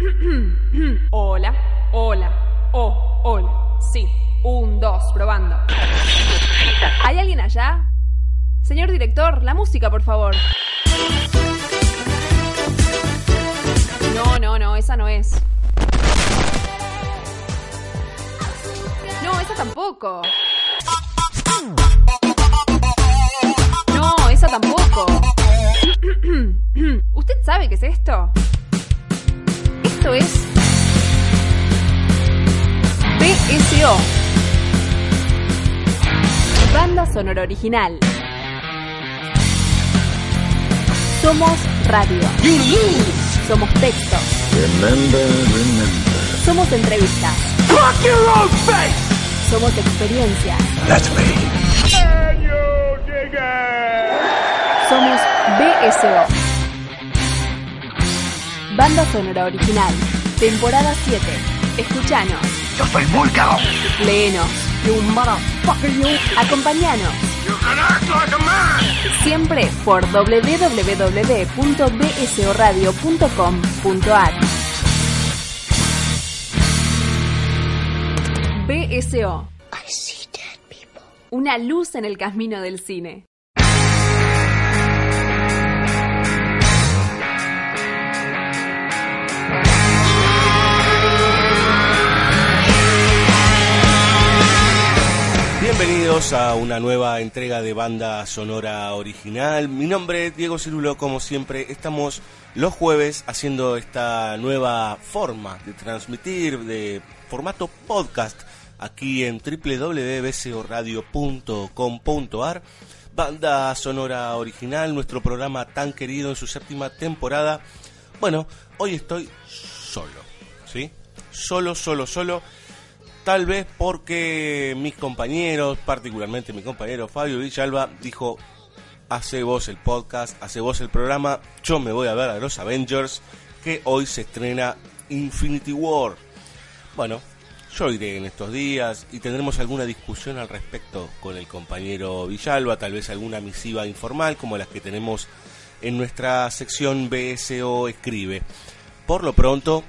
Hola, hola, oh, hola. Sí, un, dos, probando. ¿Hay alguien allá? Señor director, la música, por favor. No, no, no, esa no es. No, esa tampoco. No, esa tampoco. ¿Usted sabe qué es esto? Esto es BSO. Banda sonora original. Somos radio. Somos texto. Somos entrevistas. Somos experiencia. Somos BSO. Banda sonora original. Temporada 7. Escuchanos. Yo soy Vulcano. Léenos. You motherfucker, you. Acompañanos. You can act like a man. Siempre por www.bsoradio.com.ar. BSO. Una luz en el camino del cine. Bienvenidos a una nueva entrega de banda sonora original. Mi nombre es Diego Cirulo, como siempre estamos los jueves haciendo esta nueva forma de transmitir de formato podcast aquí en www.bcoradio.com.ar. Banda sonora original, nuestro programa tan querido en su séptima temporada. Bueno, hoy estoy solo, ¿sí? Solo, solo, solo. Tal vez porque mis compañeros, particularmente mi compañero Fabio Villalba, dijo, hace vos el podcast, hace vos el programa, yo me voy a ver a los Avengers, que hoy se estrena Infinity War. Bueno, yo iré en estos días y tendremos alguna discusión al respecto con el compañero Villalba, tal vez alguna misiva informal como las que tenemos en nuestra sección BSO Escribe. Por lo pronto,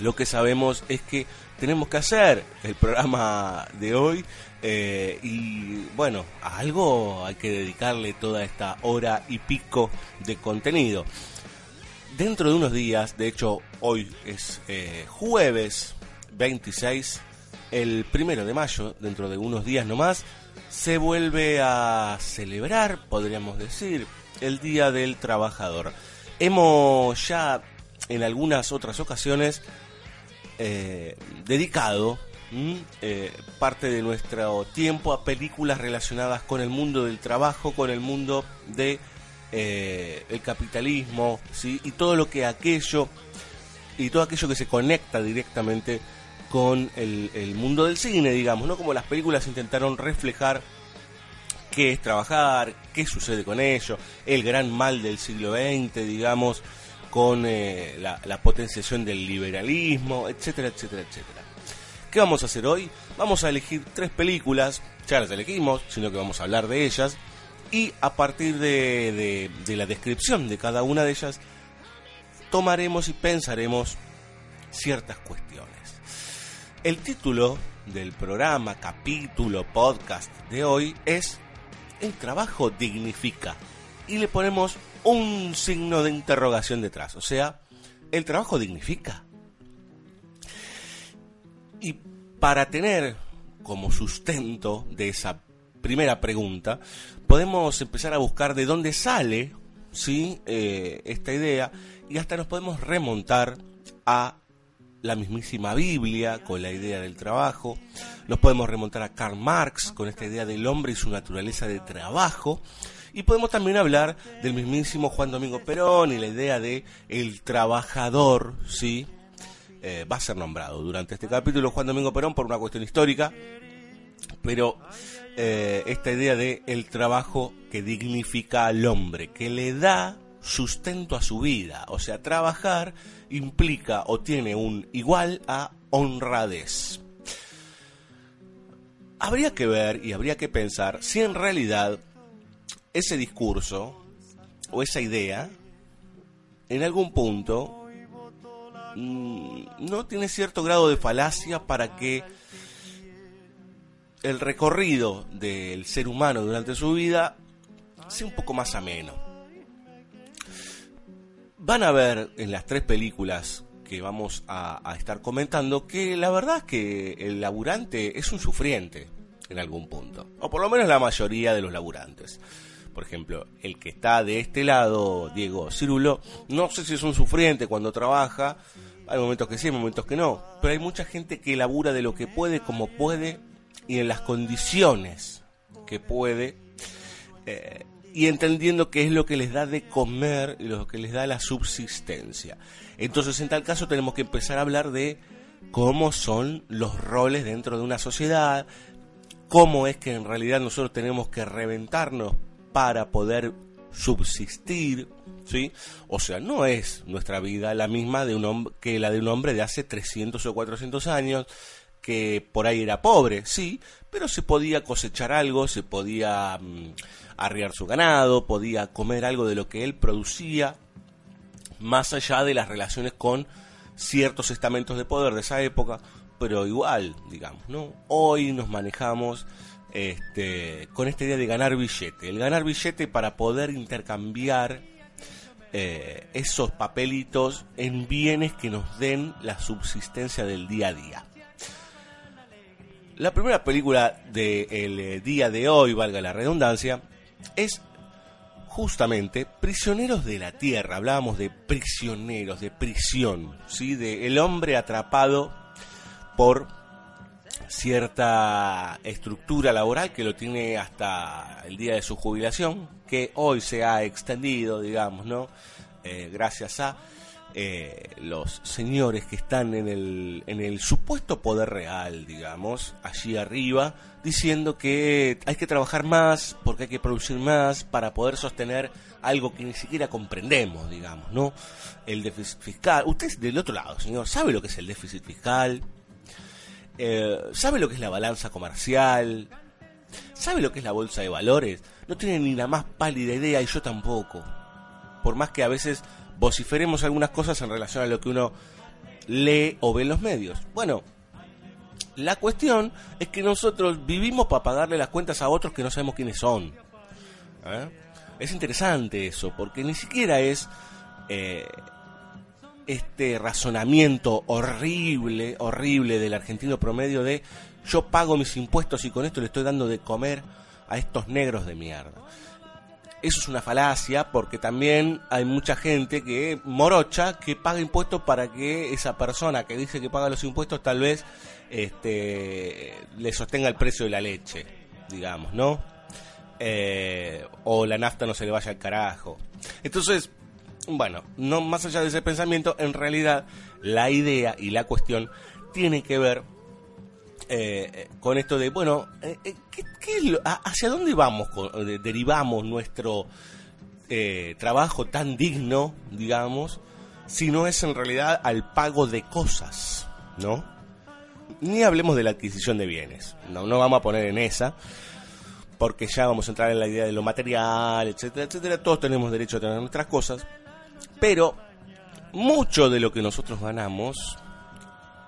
lo que sabemos es que tenemos que hacer el programa de hoy eh, y bueno, a algo hay que dedicarle toda esta hora y pico de contenido. Dentro de unos días, de hecho hoy es eh, jueves 26, el primero de mayo, dentro de unos días nomás, se vuelve a celebrar, podríamos decir, el Día del Trabajador. Hemos ya en algunas otras ocasiones eh, dedicado eh, parte de nuestro tiempo a películas relacionadas con el mundo del trabajo, con el mundo de eh, el capitalismo, ¿sí? y todo lo que aquello y todo aquello que se conecta directamente con el, el mundo del cine, digamos, ¿no? Como las películas intentaron reflejar qué es trabajar, qué sucede con ello, el gran mal del siglo XX, digamos, con eh, la, potenciación del liberalismo, etcétera, etcétera, etcétera. ¿Qué vamos a hacer hoy? Vamos a elegir tres películas, ya las elegimos, sino que vamos a hablar de ellas, y a partir de, de la descripción de cada una de ellas, tomaremos y pensaremos ciertas cuestiones. El título del programa, capítulo, podcast de hoy es El trabajo dignifica. Y le ponemos un signo de interrogación detrás. O sea, ¿el trabajo dignifica? Y para tener como sustento de esa primera pregunta, podemos empezar a buscar de dónde sale ¿sí? Eh, esta idea y hasta nos podemos remontar a la mismísima Biblia con la idea del trabajo, nos podemos remontar a Karl Marx con esta idea del hombre y su naturaleza de trabajo, y podemos también hablar del mismísimo Juan Domingo Perón y la idea de el trabajador, ¿sí? Eh, va a ser nombrado durante este capítulo Juan Domingo Perón por una cuestión histórica, pero eh, esta idea de el trabajo que dignifica al hombre, que le da sustento a su vida, o sea, trabajar implica o tiene un igual a honradez. Habría que ver y habría que pensar si en realidad ese discurso o esa idea en algún punto mm, no tiene cierto grado de falacia para que el recorrido del ser humano durante su vida sea un poco más ameno. Van a ver en las tres películas que vamos a, a estar comentando que la verdad es que el laburante es un sufriente en algún punto, o por lo menos la mayoría de los laburantes. Por ejemplo, el que está de este lado, Diego Cirulo, no sé si es un sufriente cuando trabaja, hay momentos que sí, hay momentos que no, pero hay mucha gente que labura de lo que puede, como puede, y en las condiciones que puede, eh, y entendiendo qué es lo que les da de comer y lo que les da la subsistencia. Entonces, en tal caso, tenemos que empezar a hablar de cómo son los roles dentro de una sociedad, cómo es que en realidad nosotros tenemos que reventarnos para poder subsistir, ¿sí? O sea, no es nuestra vida la misma de un que la de un hombre de hace 300 o 400 años que por ahí era pobre, sí, pero se podía cosechar algo, se podía mm, arriar su ganado, podía comer algo de lo que él producía, más allá de las relaciones con ciertos estamentos de poder de esa época, pero igual, digamos, ¿no? Hoy nos manejamos este, con esta idea de ganar billete. El ganar billete para poder intercambiar eh, esos papelitos en bienes que nos den la subsistencia del día a día. La primera película del eh, día de hoy, valga la redundancia, es justamente Prisioneros de la Tierra. Hablábamos de prisioneros, de prisión, ¿sí? de el hombre atrapado por cierta estructura laboral que lo tiene hasta el día de su jubilación, que hoy se ha extendido, digamos, ¿no? Eh, gracias a eh, los señores que están en el, en el supuesto poder real, digamos, allí arriba, diciendo que hay que trabajar más, porque hay que producir más, para poder sostener algo que ni siquiera comprendemos, digamos, ¿no? El déficit fiscal. Usted del otro lado, señor, ¿sabe lo que es el déficit fiscal? Eh, ¿Sabe lo que es la balanza comercial? ¿Sabe lo que es la bolsa de valores? No tiene ni la más pálida idea y yo tampoco. Por más que a veces vociferemos algunas cosas en relación a lo que uno lee o ve en los medios. Bueno, la cuestión es que nosotros vivimos para pagarle las cuentas a otros que no sabemos quiénes son. ¿Eh? Es interesante eso, porque ni siquiera es eh, este razonamiento horrible, horrible del argentino promedio de yo pago mis impuestos y con esto le estoy dando de comer a estos negros de mierda. Eso es una falacia porque también hay mucha gente que morocha que paga impuestos para que esa persona que dice que paga los impuestos tal vez este, le sostenga el precio de la leche, digamos, ¿no? Eh, o la nafta no se le vaya al carajo. Entonces, bueno, no más allá de ese pensamiento, en realidad la idea y la cuestión tiene que ver eh, con esto de, bueno, eh, eh, ¿hacia dónde vamos? derivamos nuestro trabajo tan digno, digamos, si no es en realidad al pago de cosas, ¿no? Ni hablemos de la adquisición de bienes, no, no vamos a poner en esa, porque ya vamos a entrar en la idea de lo material, etcétera, etcétera. Todos tenemos derecho a tener nuestras cosas, pero mucho de lo que nosotros ganamos,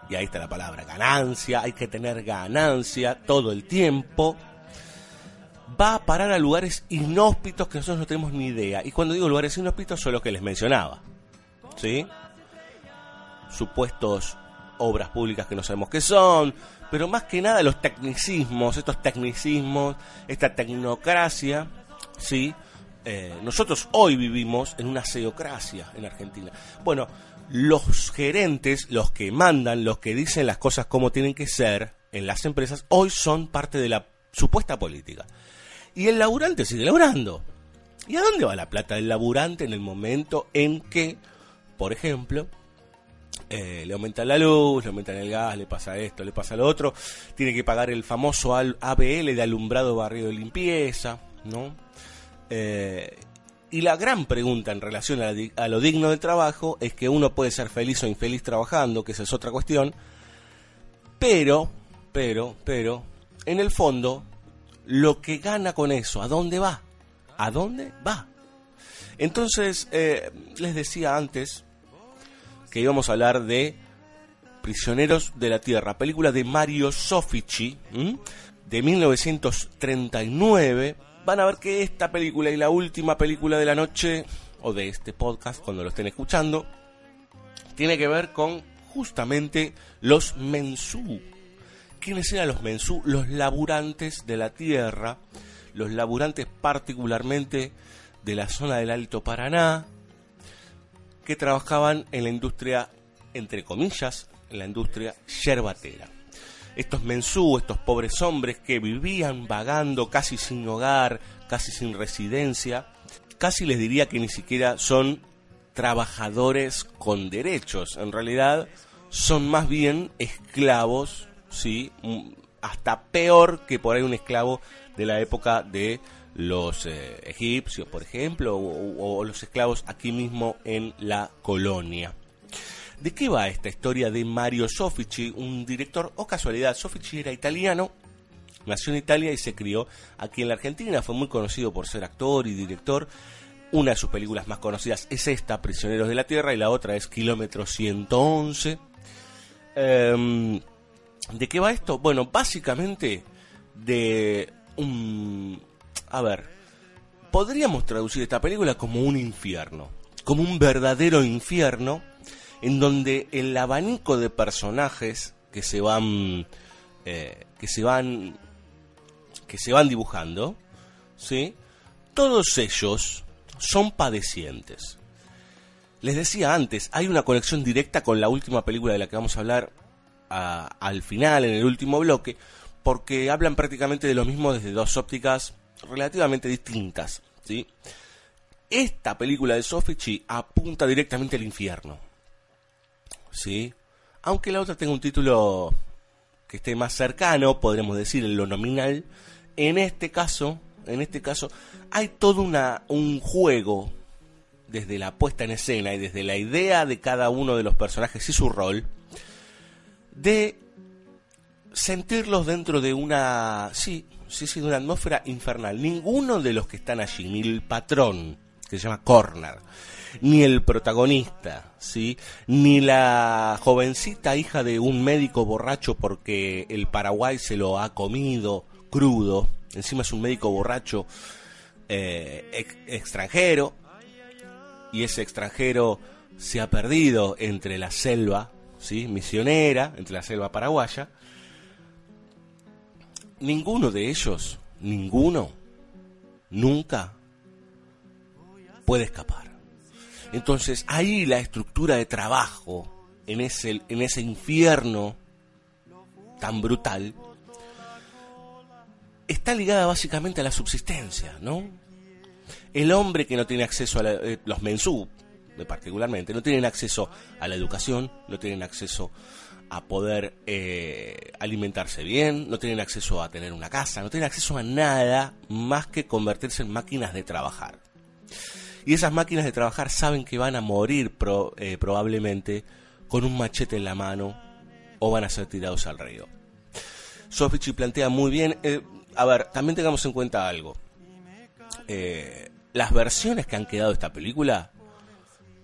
y ahí está la palabra ganancia, hay que tener ganancia todo el tiempo, va a parar a lugares inhóspitos que nosotros no tenemos ni idea. Y cuando digo lugares inhóspitos son los que les mencionaba. ¿Sí? Supuestos obras públicas que no sabemos qué son, pero más que nada los tecnicismos, estos tecnicismos, esta tecnocracia, ¿sí? Eh, nosotros hoy vivimos en una seocracia en Argentina. Bueno, los gerentes, los que mandan, los que dicen las cosas como tienen que ser en las empresas, hoy son parte de la supuesta política. Y el laburante sigue laburando. ¿Y a dónde va la plata del laburante en el momento en que, por ejemplo, eh, le aumentan la luz, le aumentan el gas, le pasa esto, le pasa lo otro, tiene que pagar el famoso ABL de alumbrado barrio de limpieza, ¿no? Eh, y la gran pregunta en relación a, lo digno del trabajo es que uno puede ser feliz o infeliz trabajando, que esa es otra cuestión, pero, pero, pero, en el fondo, lo que gana con eso, ¿a dónde va? ¿A dónde va? Entonces, eh, les decía antes que íbamos a hablar de Prisioneros de la Tierra, película de Mario Sofici, de 1939. Van a ver que esta película y la última película de la noche, o de este podcast, cuando lo estén escuchando, tiene que ver con justamente los mensú. ¿Quiénes eran los mensú? Los laburantes de la tierra, los laburantes particularmente de la zona del Alto Paraná, que trabajaban en la industria, entre comillas, en la industria yerbatera. Estos mensú, estos pobres hombres que vivían vagando casi sin hogar, casi sin residencia, casi les diría que ni siquiera son trabajadores con derechos, en realidad son más bien esclavos, ¿sí? Mm, hasta peor que por ahí un esclavo de la época de los eh, egipcios, por ejemplo, o, los esclavos aquí mismo en la colonia. ¿De qué va esta historia de Mario Sofici, un director o casualidad? Sofici era italiano, nació en Italia y se crió aquí en la Argentina, fue muy conocido por ser actor y director. Una de sus películas más conocidas es esta, Prisioneros de la Tierra, y la otra es Kilómetro 111. Em, ¿De qué va esto? Bueno, básicamente de un... A ver, podríamos traducir esta película como un infierno, como un verdadero infierno en donde el abanico de personajes que se van eh, que se van que se van dibujando, ¿sí? Todos ellos son padecientes. Les decía antes, hay una conexión directa con la última película de la que vamos a hablar al final, en el último bloque, porque hablan prácticamente de lo mismo desde dos ópticas relativamente distintas. ¿sí? Esta película de Sofici apunta directamente al infierno. ¿Sí? Aunque la otra tenga un título que esté más cercano, podremos decir en lo nominal, en este caso, en este caso, hay todo una, un juego desde la puesta en escena y desde la idea de cada uno de los personajes y su rol, de sentirlos dentro de una, sí, sí, sí, de una atmósfera infernal. Ninguno de los que están allí, ni el patrón, que se llama Corner, ni el protagonista, ¿sí? Ni la jovencita hija de un médico borracho porque el Paraguay se lo ha comido crudo, encima es un médico borracho eh, extranjero, y ese extranjero se ha perdido entre la selva ¿sí? misionera, entre la selva paraguaya, ninguno de ellos, ninguno, nunca puede escapar. Entonces ahí la estructura de trabajo, en ese, en ese infierno tan brutal, está ligada básicamente a la subsistencia, ¿no? El hombre que no tiene acceso a eh, los mensú, particularmente, no tienen acceso a la educación, no tienen acceso a poder eh, alimentarse bien, no tienen acceso a tener una casa, no tienen acceso a nada más que convertirse en máquinas de trabajar. Y esas máquinas de trabajar saben que van a morir eh, probablemente con un machete en la mano o van a ser tirados al río. Sofichi plantea muy bien, eh, a ver, también tengamos en cuenta algo. las versiones que han quedado de esta película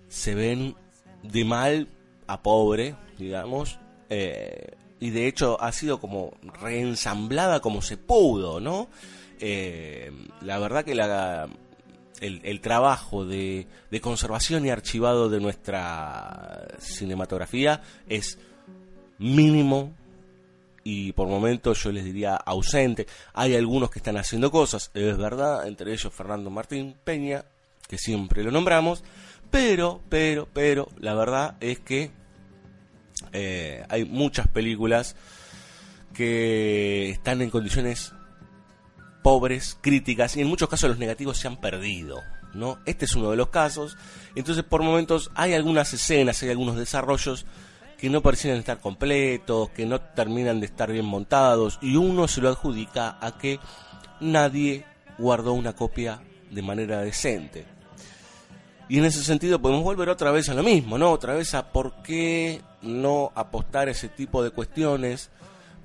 se ven de mal a pobre, digamos, eh, y de hecho ha sido como reensamblada como se pudo, ¿no? Eh, la verdad que la, el, trabajo de, de, conservación y archivado de nuestra cinematografía es mínimo y por momentos yo les diría ausente. Hay algunos que están haciendo cosas, es verdad, entre ellos Fernando Martín Peña, que siempre lo nombramos, pero, pero, pero, la verdad es que eh, hay muchas películas que están en condiciones pobres, críticas, y en muchos casos los negativos se han perdido. ¿no? Este es uno de los casos. Entonces, por momentos hay algunas escenas, hay algunos desarrollos que no parecieran estar completos, que no terminan de estar bien montados, y uno se lo adjudica a que nadie guardó una copia de manera decente. Y en ese sentido podemos volver otra vez a lo mismo, ¿no? Otra vez a por qué no apostar ese tipo de cuestiones,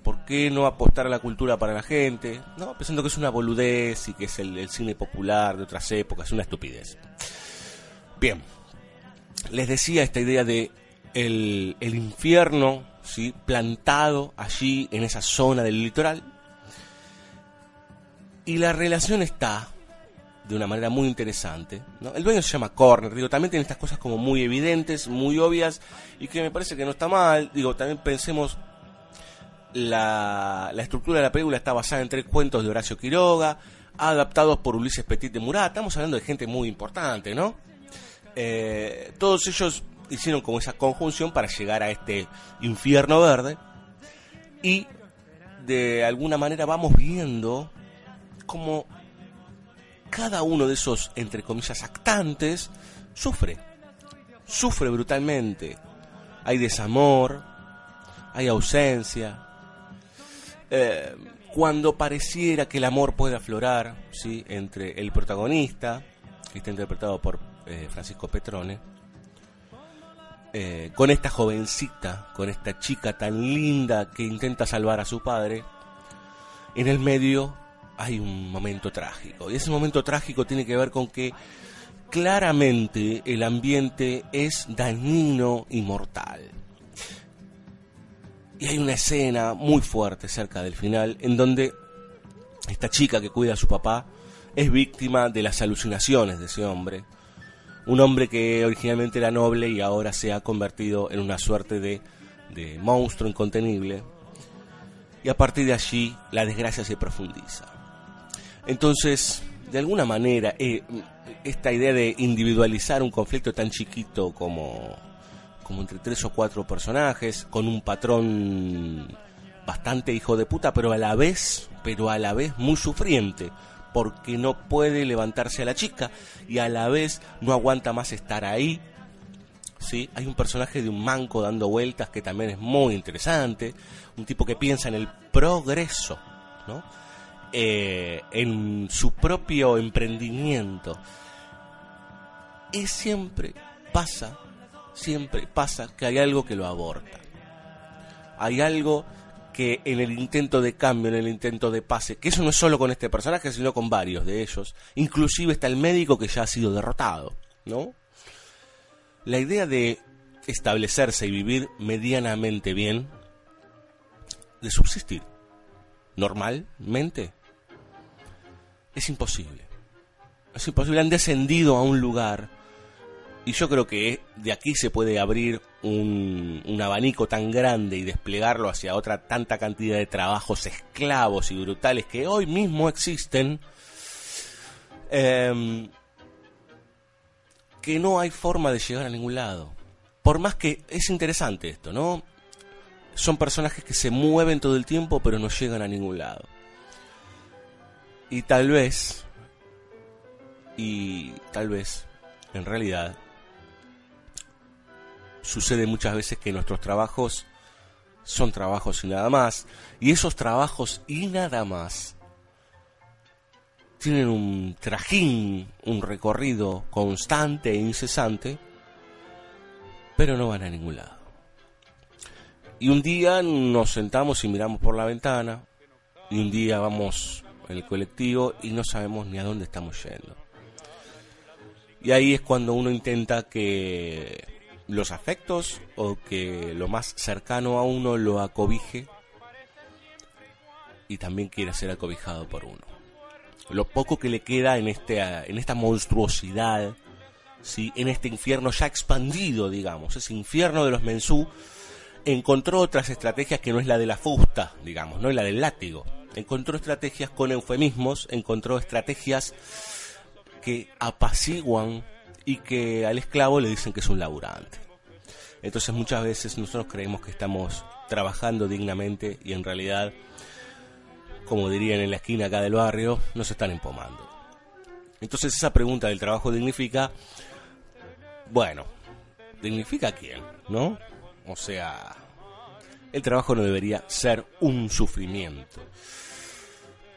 por qué no apostar a la cultura para la gente, ¿no? Pensando que es una boludez y que es el, cine popular de otras épocas, una estupidez. Bien, les decía esta idea de el, infierno ¿sí? plantado allí en esa zona del litoral. Y la relación está de una manera muy interesante. ¿no? El dueño se llama Corner, digo, también tiene estas cosas como muy evidentes, muy obvias, y que me parece que no está mal. Digo, también pensemos, la, la estructura de la película está basada en tres cuentos de Horacio Quiroga, adaptados por Ulises Petit de Murat. Estamos hablando de gente muy importante, ¿no? Eh, todos ellos hicieron como esa conjunción para llegar a este infierno verde y de alguna manera vamos viendo como cada uno de esos, entre comillas, actantes sufre, sufre brutalmente. Hay desamor, hay ausencia. Eh, cuando pareciera que el amor puede aflorar, ¿sí? entre el protagonista, que está interpretado por eh, Francisco Petrone, eh, con esta jovencita, con esta chica tan linda que intenta salvar a su padre, en el medio hay un momento trágico. Y ese momento trágico tiene que ver con que claramente el ambiente es dañino y mortal. Y hay una escena muy fuerte cerca del final en donde esta chica que cuida a su papá es víctima de las alucinaciones de ese hombre. Un hombre que originalmente era noble y ahora se ha convertido en una suerte de, de monstruo incontenible. Y a partir de allí la desgracia se profundiza. Entonces, de alguna manera, eh, esta idea de individualizar un conflicto tan chiquito como, como entre tres o cuatro personajes, con un patrón bastante hijo de puta, pero a la vez, pero a la vez muy sufriente, porque no puede levantarse a la chica y a la vez no aguanta más estar ahí. ¿Sí? Hay un personaje de un manco dando vueltas que también es muy interesante, un tipo que piensa en el progreso, ¿no? Eh, en su propio emprendimiento. Y siempre pasa, siempre pasa que hay algo que lo aborta. Hay algo que en el intento de cambio, en el intento de pase, que eso no es solo con este personaje, sino con varios de ellos, inclusive está el médico que ya ha sido derrotado, ¿no? La idea de establecerse y vivir medianamente bien, de subsistir normalmente, es imposible. Es imposible. Han descendido a un lugar y yo creo que de aquí se puede abrir un, un, abanico tan grande y desplegarlo hacia otra tanta cantidad de trabajos esclavos y brutales que hoy mismo existen, eh, que no hay forma de llegar a ningún lado. Por más que es interesante esto, ¿no? Son personajes que se mueven todo el tiempo pero no llegan a ningún lado. Y tal vez, y tal vez, en realidad, sucede muchas veces que nuestros trabajos son trabajos y nada más. Y esos trabajos y nada más tienen un trajín, un recorrido constante e incesante, pero no van a ningún lado. Y un día nos sentamos y miramos por la ventana, y un día vamos en el colectivo y no sabemos ni a dónde estamos yendo. Y ahí es cuando uno intenta que los afectos o que lo más cercano a uno lo acobije y también quiere ser acobijado por uno. Lo poco que le queda en, este, en esta monstruosidad, ¿sí? en este infierno ya expandido, digamos, ese infierno de los mensú, encontró otras estrategias que no es la de la fusta, digamos, no es la del látigo encontró estrategias con eufemismos, encontró estrategias que apaciguan y que al esclavo le dicen que es un laburante. Entonces muchas veces nosotros creemos que estamos trabajando dignamente y en realidad, como dirían en la esquina acá del barrio, nos están empomando. Entonces esa pregunta del trabajo dignifica, bueno, ¿dignifica a quién? ¿No? O sea, el trabajo no debería ser un sufrimiento.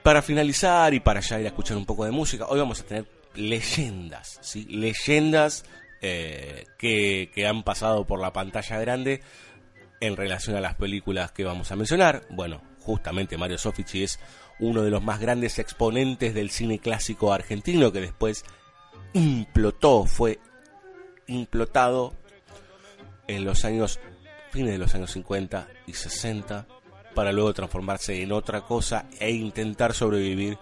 Para finalizar y para ya ir a escuchar un poco de música, hoy vamos a tener leyendas, ¿sí? Leyendas eh, que, que han pasado por la pantalla grande en relación a las películas que vamos a mencionar. Bueno, justamente Mario Sofici es uno de los más grandes exponentes del cine clásico argentino que después implotó, fue implotado en los años, fines de los años 50 y 60, para luego transformarse en otra cosa e intentar sobrevivir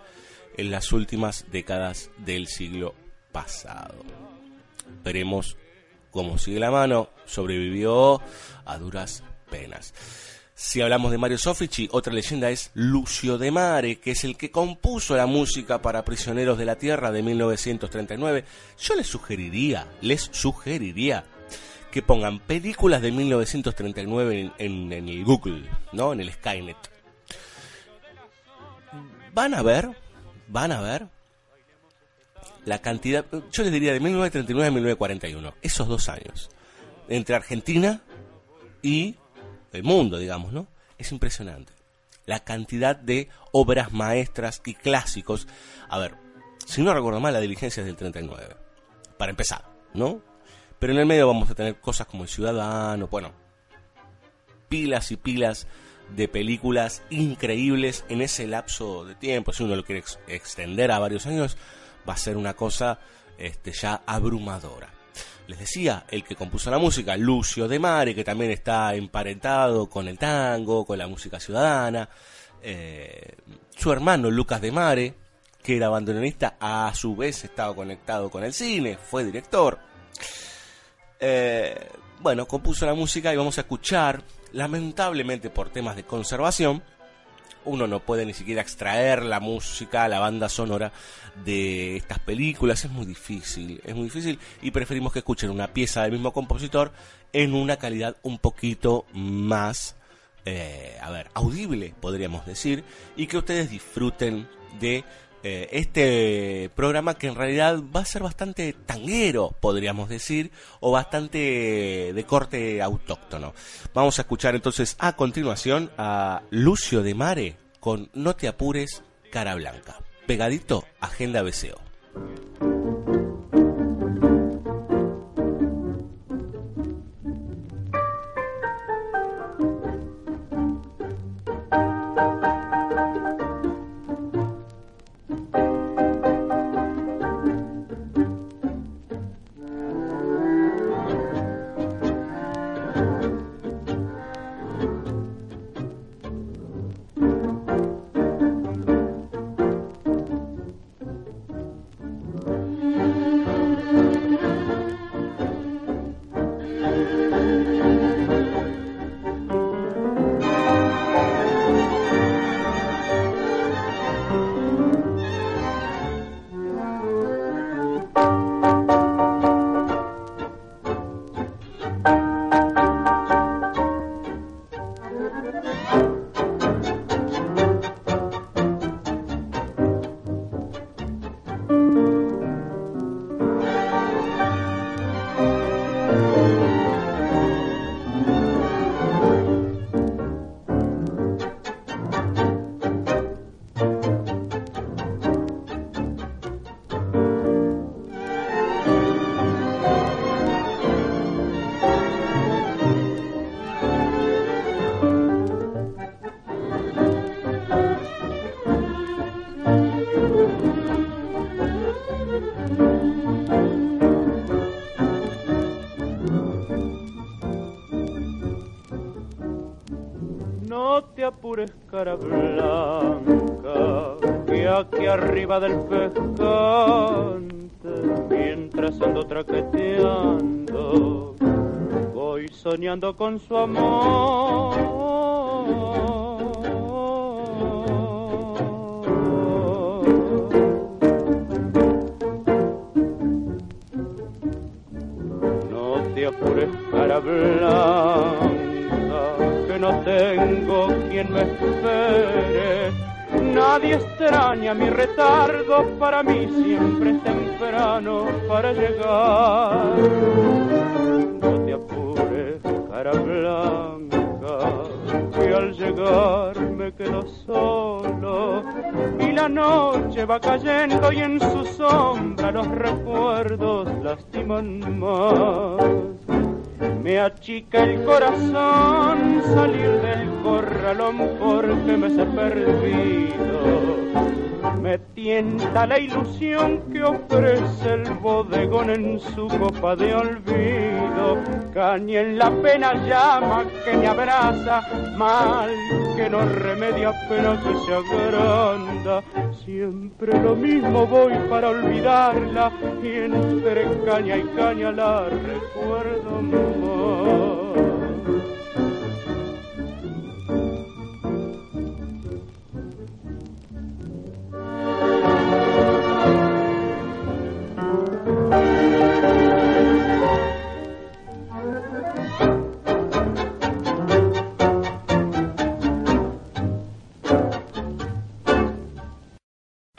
en las últimas décadas del siglo pasado. Veremos cómo sigue la mano, sobrevivió a duras penas. Si hablamos de Mario Soffici, otra leyenda es Lucio de Mare, que es el que compuso la música para Prisioneros de la Tierra de 1939. Yo les sugeriría, les sugeriría que pongan películas de 1939 en, en el Google, ¿no? En el Skynet. Van a ver, van a ver la cantidad, yo les diría de 1939 a 1941, esos dos años, entre Argentina y el mundo, digamos, ¿no? Es impresionante. La cantidad de obras maestras y clásicos. A ver, si no recuerdo mal, la diligencia es del 39. Para empezar, ¿no? Pero en el medio vamos a tener cosas como El Ciudadano, bueno, pilas y pilas de películas increíbles en ese lapso de tiempo. Si uno lo quiere extender a varios años, va a ser una cosa este, ya abrumadora les decía, el que compuso la música, Lucio de Mare, que también está emparentado con el tango, con la música ciudadana, eh, su hermano Lucas de Mare, que era bandoneonista, a su vez estaba conectado con el cine, fue director. Eh, bueno, compuso la música y vamos a escuchar, lamentablemente por temas de conservación, uno no puede ni siquiera extraer la música, la banda sonora de estas películas, es muy difícil, es muy difícil y preferimos que escuchen una pieza del mismo compositor en una calidad un poquito más, eh, a ver, audible, podríamos decir, y que ustedes disfruten de eh, este programa que en realidad va a ser bastante tanguero, podríamos decir, o bastante de corte autóctono. Vamos a escuchar entonces a continuación a Lucio de Mare con No te apures, cara blanca. Pegadito, Agenda BCO. Con su amor no te apures cara blanca que no tengo quien me espere. Nadie extraña mi retardo, para mí siempre es temprano para llegar. Cara blanca, que al llegar me quedo solo y la noche va cayendo y en su sombra los recuerdos lastiman más me achica el corazón salir del corralón porque me he perdido. Me tienta la ilusión que ofrece el bodegón en su copa de olvido. caña en la pena llama que me abraza, mal que no remedia pero que se agranda. Siempre lo mismo voy para olvidarla y entre caña y caña la recuerdo más.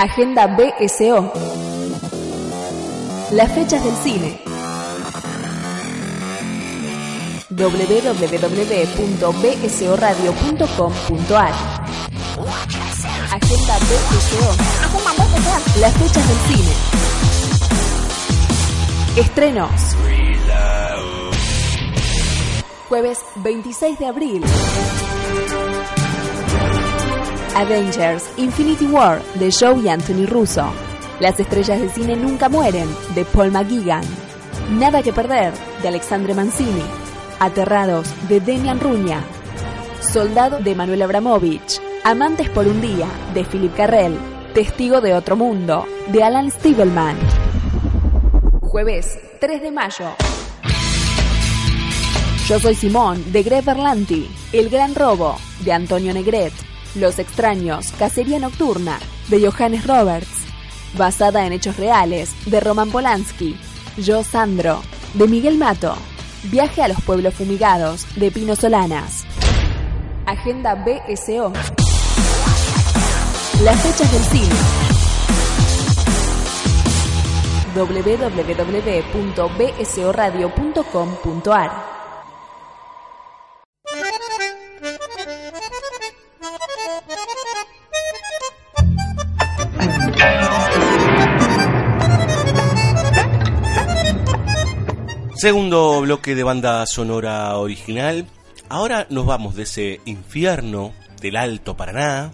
Agenda BSO. Las fechas del cine. www.bsoradio.com.ar Agenda BSO. Las fechas del cine. Estrenos. Jueves 26 de abril. Avengers Infinity War de Joe y Anthony Russo. Las estrellas del cine nunca mueren de Paul McGuigan. Nada que perder de Alexandre Mancini. Aterrados de Demian Ruña. Soldado de Manuel Abramovich. Amantes por un día de Philip Carrell. Testigo de otro mundo de Alan Stiebelman. Jueves 3 de mayo. Yo soy Simón de Greg Berlanti. El gran robo de Antonio Negret. Los extraños, Cacería Nocturna, de Johannes Roberts, basada en hechos reales, de Roman Polanski, Yo Sandro, de Miguel Mato, Viaje a los pueblos fumigados, de Pino Solanas, Agenda BSO, Las fechas del cine, www.bsoradio.com.ar Segundo bloque de banda sonora original. Ahora nos vamos de ese infierno del Alto Paraná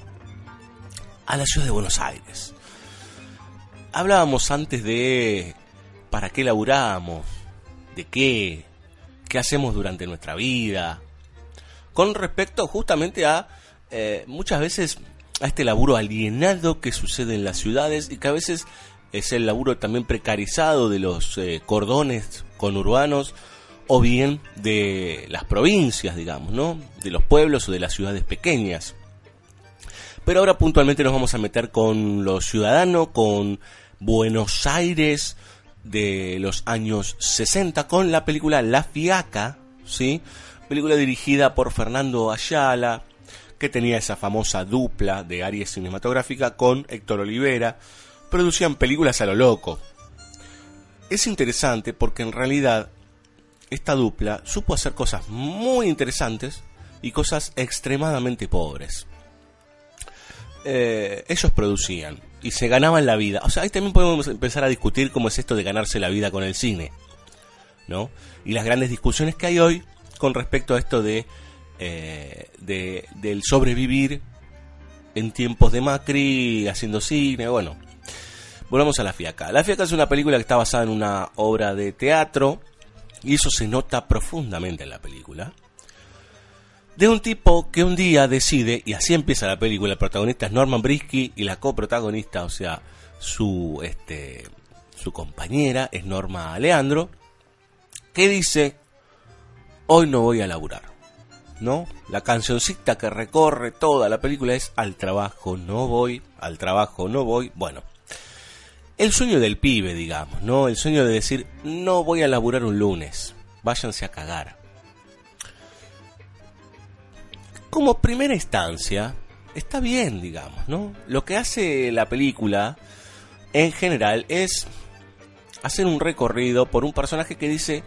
a la ciudad de Buenos Aires. Hablábamos antes de para qué laburamos, de qué, qué hacemos durante nuestra vida, con respecto justamente a eh, muchas veces a este laburo alienado que sucede en las ciudades y que a veces es el laburo también precarizado de los eh, cordones conurbanos o bien de las provincias, digamos, ¿no? De los pueblos o de las ciudades pequeñas. Pero ahora puntualmente nos vamos a meter con los ciudadanos, con Buenos Aires de los años 60, con la película La Fiaca, ¿sí? Película dirigida por Fernando Ayala, que tenía esa famosa dupla de Aries cinematográfica con Héctor Olivera. Producían películas a lo loco, es interesante porque en realidad esta dupla supo hacer cosas muy interesantes y cosas extremadamente pobres. Eh, ellos producían y se ganaban la vida. O sea, ahí también podemos empezar a discutir cómo es esto de ganarse la vida con el cine. ¿No? Y las grandes discusiones que hay hoy con respecto a esto de, eh, de del sobrevivir en tiempos de Macri haciendo cine. Bueno, Volvamos a La Fiaca. La Fiaca es una película que está basada en una obra de teatro y eso se nota profundamente en la película. De un tipo que un día decide, y así empieza la película, el protagonista es Norman Brisky y la coprotagonista, o sea, su, este, su compañera es Norma Leandro, que dice, hoy no voy a laburar. ¿No? La cancioncita que recorre toda la película es al trabajo no voy, al trabajo no voy. Bueno, el sueño del pibe, digamos, ¿no? El sueño de decir, no voy a laburar un lunes, váyanse a cagar. Como primera instancia, está bien, digamos, ¿no? Lo que hace la película, en general, es hacer un recorrido por un personaje que dice,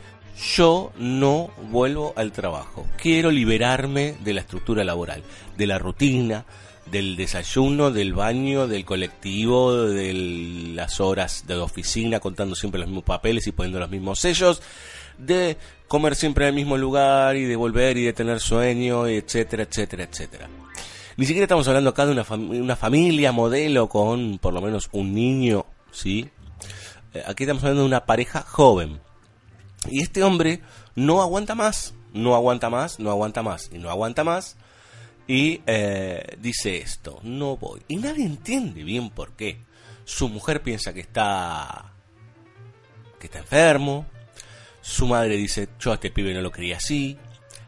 yo no vuelvo al trabajo, quiero liberarme de la estructura laboral, de la rutina, del desayuno, del baño, del colectivo, de las horas de oficina, contando siempre los mismos papeles y poniendo los mismos sellos, de comer siempre en el mismo lugar y de volver y de tener sueño, etcétera, etcétera, etcétera. Ni siquiera estamos hablando acá de una, una familia modelo con por lo menos un niño, ¿sí? Eh, aquí estamos hablando de una pareja joven. Y este hombre no aguanta más, no aguanta más, no aguanta más y no aguanta más. Y eh, dice esto, no voy. Y nadie entiende bien por qué. Su mujer piensa que está que está enfermo. Su madre dice, yo a este pibe no lo quería así.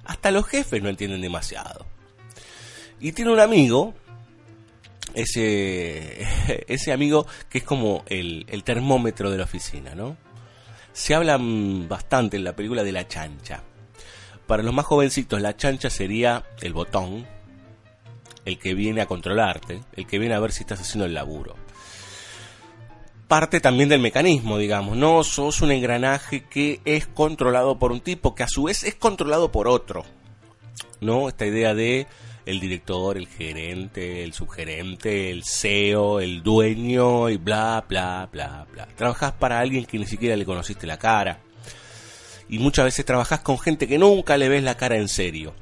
Hasta los jefes no entienden demasiado. Y tiene un amigo, ese, ese amigo que es como el, el termómetro de la oficina, ¿no? Se habla bastante en la película de la chancha. Para los más jovencitos, la chancha sería el botón, el que viene a controlarte, el que viene a ver si estás haciendo el laburo. Parte también del mecanismo, digamos, no sos un engranaje que es controlado por un tipo que a su vez es controlado por otro. ¿No? Esta idea de el director, el gerente, el subgerente, el CEO, el dueño y bla, bla, bla, bla. Trabajas para alguien que ni siquiera le conociste la cara. Y muchas veces trabajas con gente que nunca le ves la cara en serio.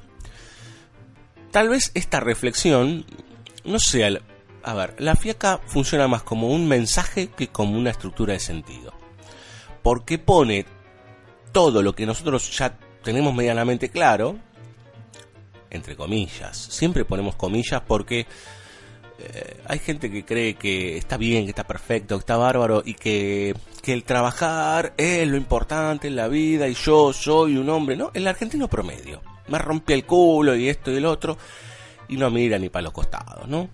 Tal vez esta reflexión no sea... A ver, la fiaca funciona más como un mensaje que como una estructura de sentido. Porque pone todo lo que nosotros ya tenemos medianamente claro, entre comillas. Siempre ponemos comillas porque eh, hay gente que cree que está bien, que está perfecto, que está bárbaro y que, que el trabajar es lo importante en la vida y yo soy un hombre, ¿no? El argentino promedio. Me rompe el culo y esto y el otro y no mira ni para los costados, ¿no?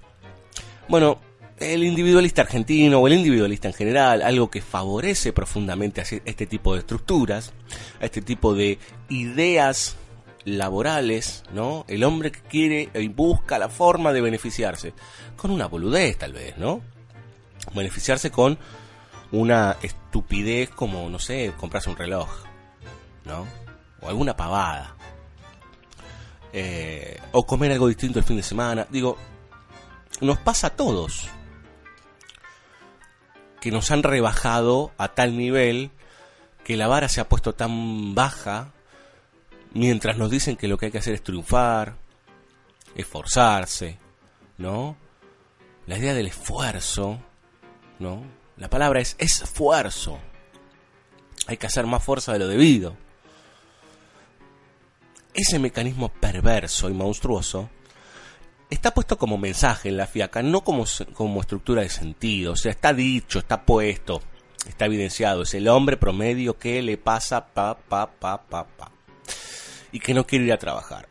Bueno, el individualista argentino o el individualista en general, algo que favorece profundamente a este tipo de estructuras, a este tipo de ideas laborales, ¿no? El hombre que quiere y busca la forma de beneficiarse, con una boludez tal vez, ¿no? Beneficiarse con una estupidez como, no sé, comprarse un reloj, ¿no? O alguna pavada. Eh, o comer algo distinto el fin de semana. Digo, nos pasa a todos. Que nos han rebajado a tal nivel que la vara se ha puesto tan baja mientras nos dicen que lo que hay que hacer es triunfar, esforzarse, ¿no? La idea del esfuerzo, ¿no? La palabra es esfuerzo. Hay que hacer más fuerza de lo debido. Ese mecanismo perverso y monstruoso está puesto como mensaje en la fiaca, no como, como estructura de sentido. O sea, está dicho, está puesto, está evidenciado. Es el hombre promedio que le pasa pa, pa, pa, pa, pa y que no quiere ir a trabajar.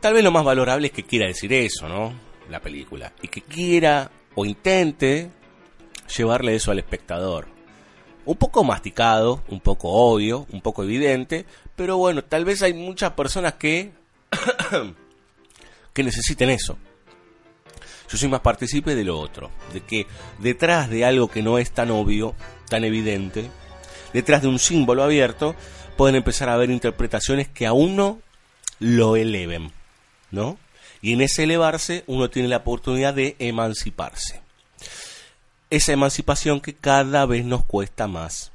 Tal vez lo más valorable es que quiera decir eso, ¿no? La película. Y que quiera o intente llevarle eso al espectador. Un poco masticado, un poco obvio, un poco evidente, pero bueno, tal vez hay muchas personas que que necesiten eso. Yo soy más partícipe de lo otro, de que detrás de algo que no es tan obvio, tan evidente, detrás de un símbolo abierto, pueden empezar a haber interpretaciones que a uno lo eleven, ¿no? Y en ese elevarse uno tiene la oportunidad de emanciparse. Esa emancipación que cada vez nos cuesta más.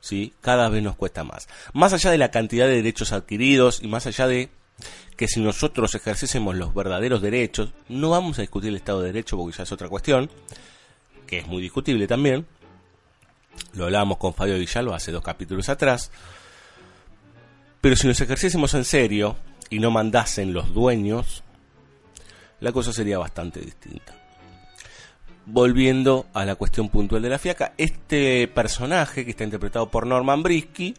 ¿Sí? Cada vez nos cuesta más. Más allá de la cantidad de derechos adquiridos y más allá de que si nosotros ejercésemos los verdaderos derechos, no vamos a discutir el Estado de Derecho porque ya es otra cuestión, que es muy discutible también, lo hablábamos con Fabio Villalba hace dos capítulos atrás. Pero si nos ejerciésemos en serio y no mandasen los dueños, la cosa sería bastante distinta. Volviendo a la cuestión puntual de la fiaca, este personaje que está interpretado por Norman Brisky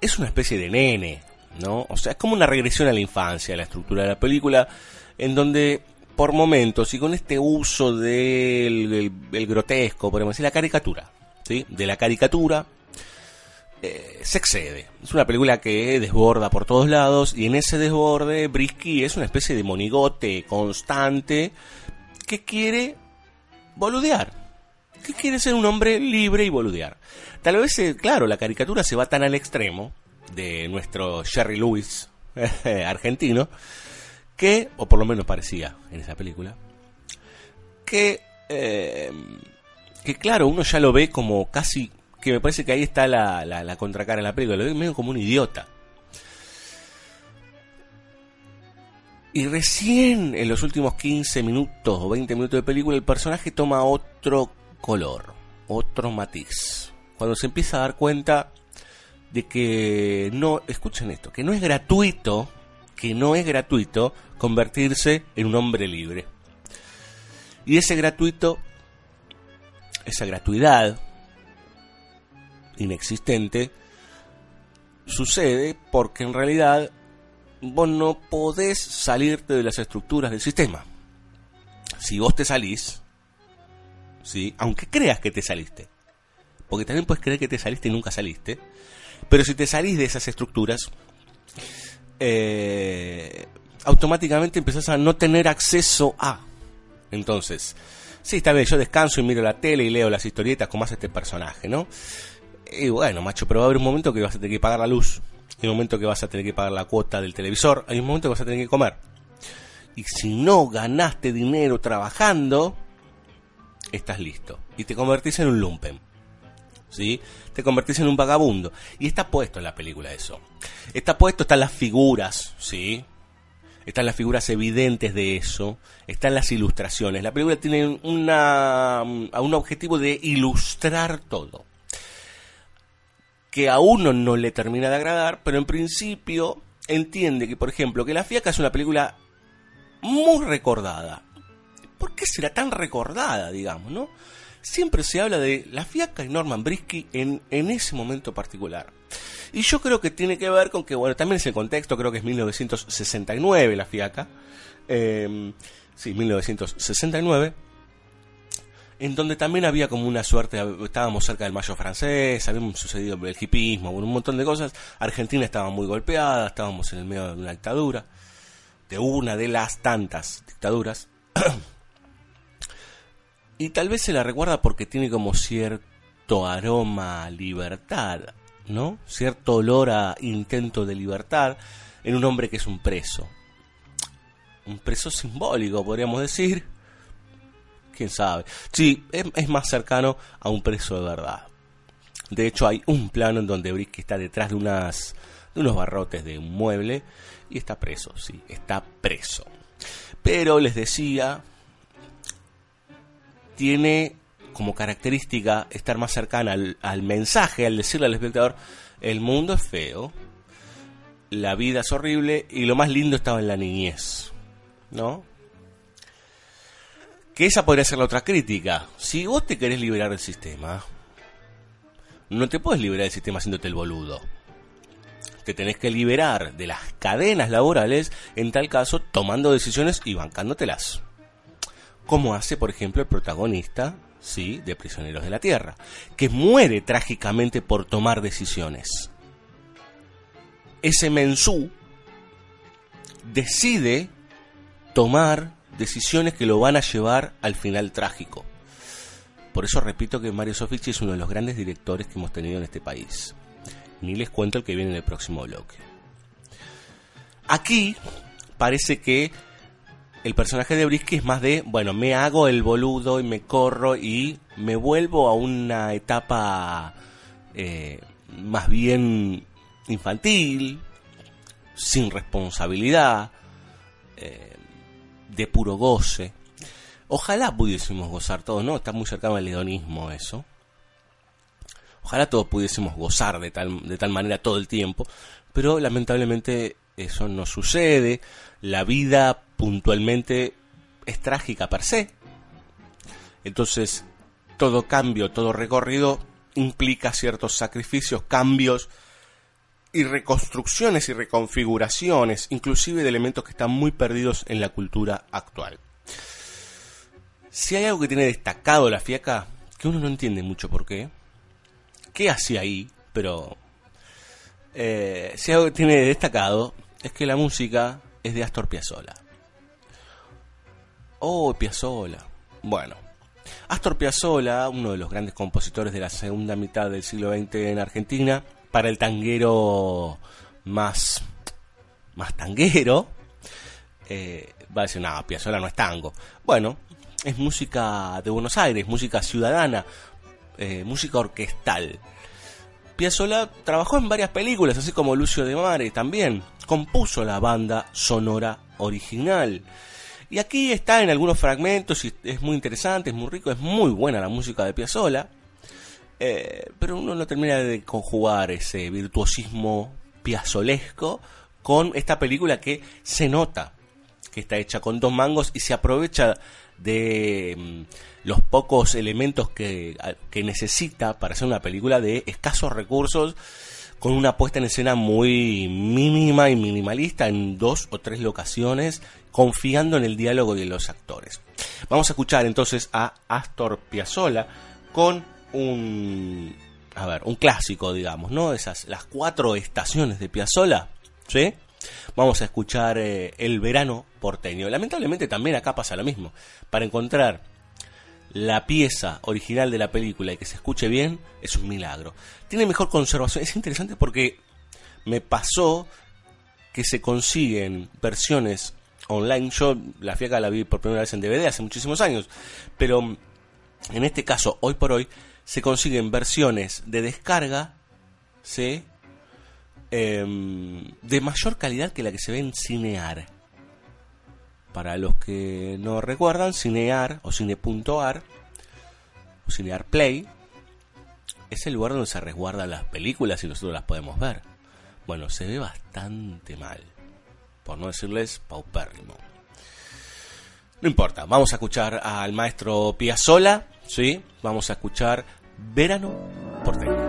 es una especie de nene, ¿no? O sea, es como una regresión a la infancia, a la estructura de la película, en donde por momentos y con este uso del grotesco, podemos decir, la caricatura, de la caricatura, eh, se excede. Es una película que desborda por todos lados y en ese desborde Brisky es una especie de monigote constante que quiere boludear. Que quiere ser un hombre libre y boludear. Tal vez, eh, claro, la caricatura se va tan al extremo de nuestro Jerry Lewis argentino que, o por lo menos parecía en esa película, que eh, que claro, uno ya lo ve como casi, que me parece que ahí está la, la, contracara en la película, lo ve medio como un idiota. Y recién en los últimos 15 minutos o 20 minutos de película el personaje toma otro color, otro matiz. cuando se empieza a dar cuenta de que no, escuchen esto, que no es gratuito, que no es gratuito convertirse en un hombre libre. Y ese gratuito, esa gratuidad inexistente, sucede porque en realidad vos no podés salirte de las estructuras del sistema. Si vos te salís, ¿sí? aunque creas que te saliste, porque también puedes creer que te saliste y nunca saliste, pero si te salís de esas estructuras, eh, automáticamente empezás a no tener acceso a. Entonces, sí, está bien, yo descanso y miro la tele y leo las historietas como hace este personaje, ¿no? Y bueno, macho, pero va a haber un momento que vas a tener que pagar la luz, hay un momento que vas a tener que pagar la cuota del televisor, hay un momento que vas a tener que comer. Y si no ganaste dinero trabajando, estás listo. Y te convertís en un lumpen. ¿Sí? Te convertís en un vagabundo. Y está puesto en la película eso. Está puesto, están las figuras, ¿sí? Están las figuras evidentes de eso. Están las ilustraciones. La película tiene una, un objetivo de ilustrar todo que a uno no le termina de agradar, pero en principio entiende que, por ejemplo, que La Fiaca es una película muy recordada. ¿Por qué será tan recordada, digamos, no? Siempre se habla de La Fiaca y Norman Brisky en, en ese momento particular. Y yo creo que tiene que ver con que, bueno, también es el contexto, creo que es 1969 La Fiaca. Eh, sí, 1969 en donde también había como una suerte, estábamos cerca del mayo francés, había sucedido el hipismo, un montón de cosas. Argentina estaba muy golpeada, estábamos en el medio de una dictadura, de una de las tantas dictaduras. y tal vez se la recuerda porque tiene como cierto aroma a libertad, ¿no? Cierto olor a intento de libertad en un hombre que es un preso. Un preso simbólico, podríamos decir quién sabe. Sí, es, más cercano a un preso de verdad. De hecho, hay un plano en donde Brisky está detrás de, unas, de unos barrotes de un mueble y está preso, sí, está preso. Pero les decía, tiene como característica estar más cercana al, al, mensaje, al decirle al espectador, el mundo es feo, la vida es horrible y lo más lindo estaba en la niñez, ¿no? Que esa podría ser la otra crítica. Si vos te querés liberar del sistema, no te puedes liberar del sistema haciéndote el boludo. Te tenés que liberar de las cadenas laborales, en tal caso, tomando decisiones y bancándotelas. Como hace, por ejemplo, el protagonista, sí, de Prisioneros de la Tierra, que muere trágicamente por tomar decisiones. Ese mensú decide tomar decisiones que lo van a llevar al final trágico. Por eso repito que Mario Soffici es uno de los grandes directores que hemos tenido en este país. Ni les cuento el que viene en el próximo bloque. Aquí parece que el personaje de Brisky es más de, bueno, me hago el boludo y me corro y me vuelvo a una etapa eh, más bien infantil, sin responsabilidad. Eh, de puro goce. Ojalá pudiésemos gozar todos, ¿no? Está muy cercano al hedonismo eso. Ojalá todos pudiésemos gozar de tal, de tal manera todo el tiempo, pero lamentablemente eso no sucede. La vida puntualmente es trágica per se. Entonces, todo cambio, todo recorrido implica ciertos sacrificios, cambios y reconstrucciones y reconfiguraciones, inclusive de elementos que están muy perdidos en la cultura actual. Si hay algo que tiene destacado la fiaca, que uno no entiende mucho por qué, qué hace ahí, pero eh, si algo que tiene destacado es que la música es de Astor Piazzolla. Oh, Piazzolla. Bueno, Astor Piazzolla, uno de los grandes compositores de la segunda mitad del siglo XX en Argentina, para el tanguero más, más tanguero, eh, va a decir, no, Piazzolla no es tango. Bueno, es música de Buenos Aires, música ciudadana, eh, música orquestal. Piazzolla trabajó en varias películas, así como Lucio de Mare también. Compuso la banda sonora original. Y aquí está en algunos fragmentos y es muy interesante, es muy rico, es muy buena la música de Piazzolla. Eh, pero uno no termina de conjugar ese virtuosismo piazolesco con esta película que se nota que está hecha con dos mangos y se aprovecha de mm, los pocos elementos que, que necesita para hacer una película de escasos recursos con una puesta en escena muy mínima y minimalista en dos o tres locaciones, confiando en el diálogo de los actores. Vamos a escuchar entonces a Astor Piazzolla con un a ver, un clásico, digamos, ¿no? Esas las cuatro estaciones de Piazzolla, ¿sí? Vamos a escuchar eh, El verano porteño. Lamentablemente también acá pasa lo mismo. Para encontrar la pieza original de la película y que se escuche bien es un milagro. Tiene mejor conservación. Es interesante porque me pasó que se consiguen versiones online. Yo la fiaca la vi por primera vez en DVD hace muchísimos años. Pero en este caso, hoy por hoy, se consiguen versiones de descarga ¿sí? Em, de mayor calidad que la que se ve en Cinear. Para los que no recuerdan, Cinear o Cine.ar o Cinear Play es el lugar donde se resguardan las películas y nosotros las podemos ver. Bueno, se ve bastante mal, por no decirles paupérrimo. No importa, vamos a escuchar al maestro Piazzola, ¿sí? Vamos a escuchar Verano porteño.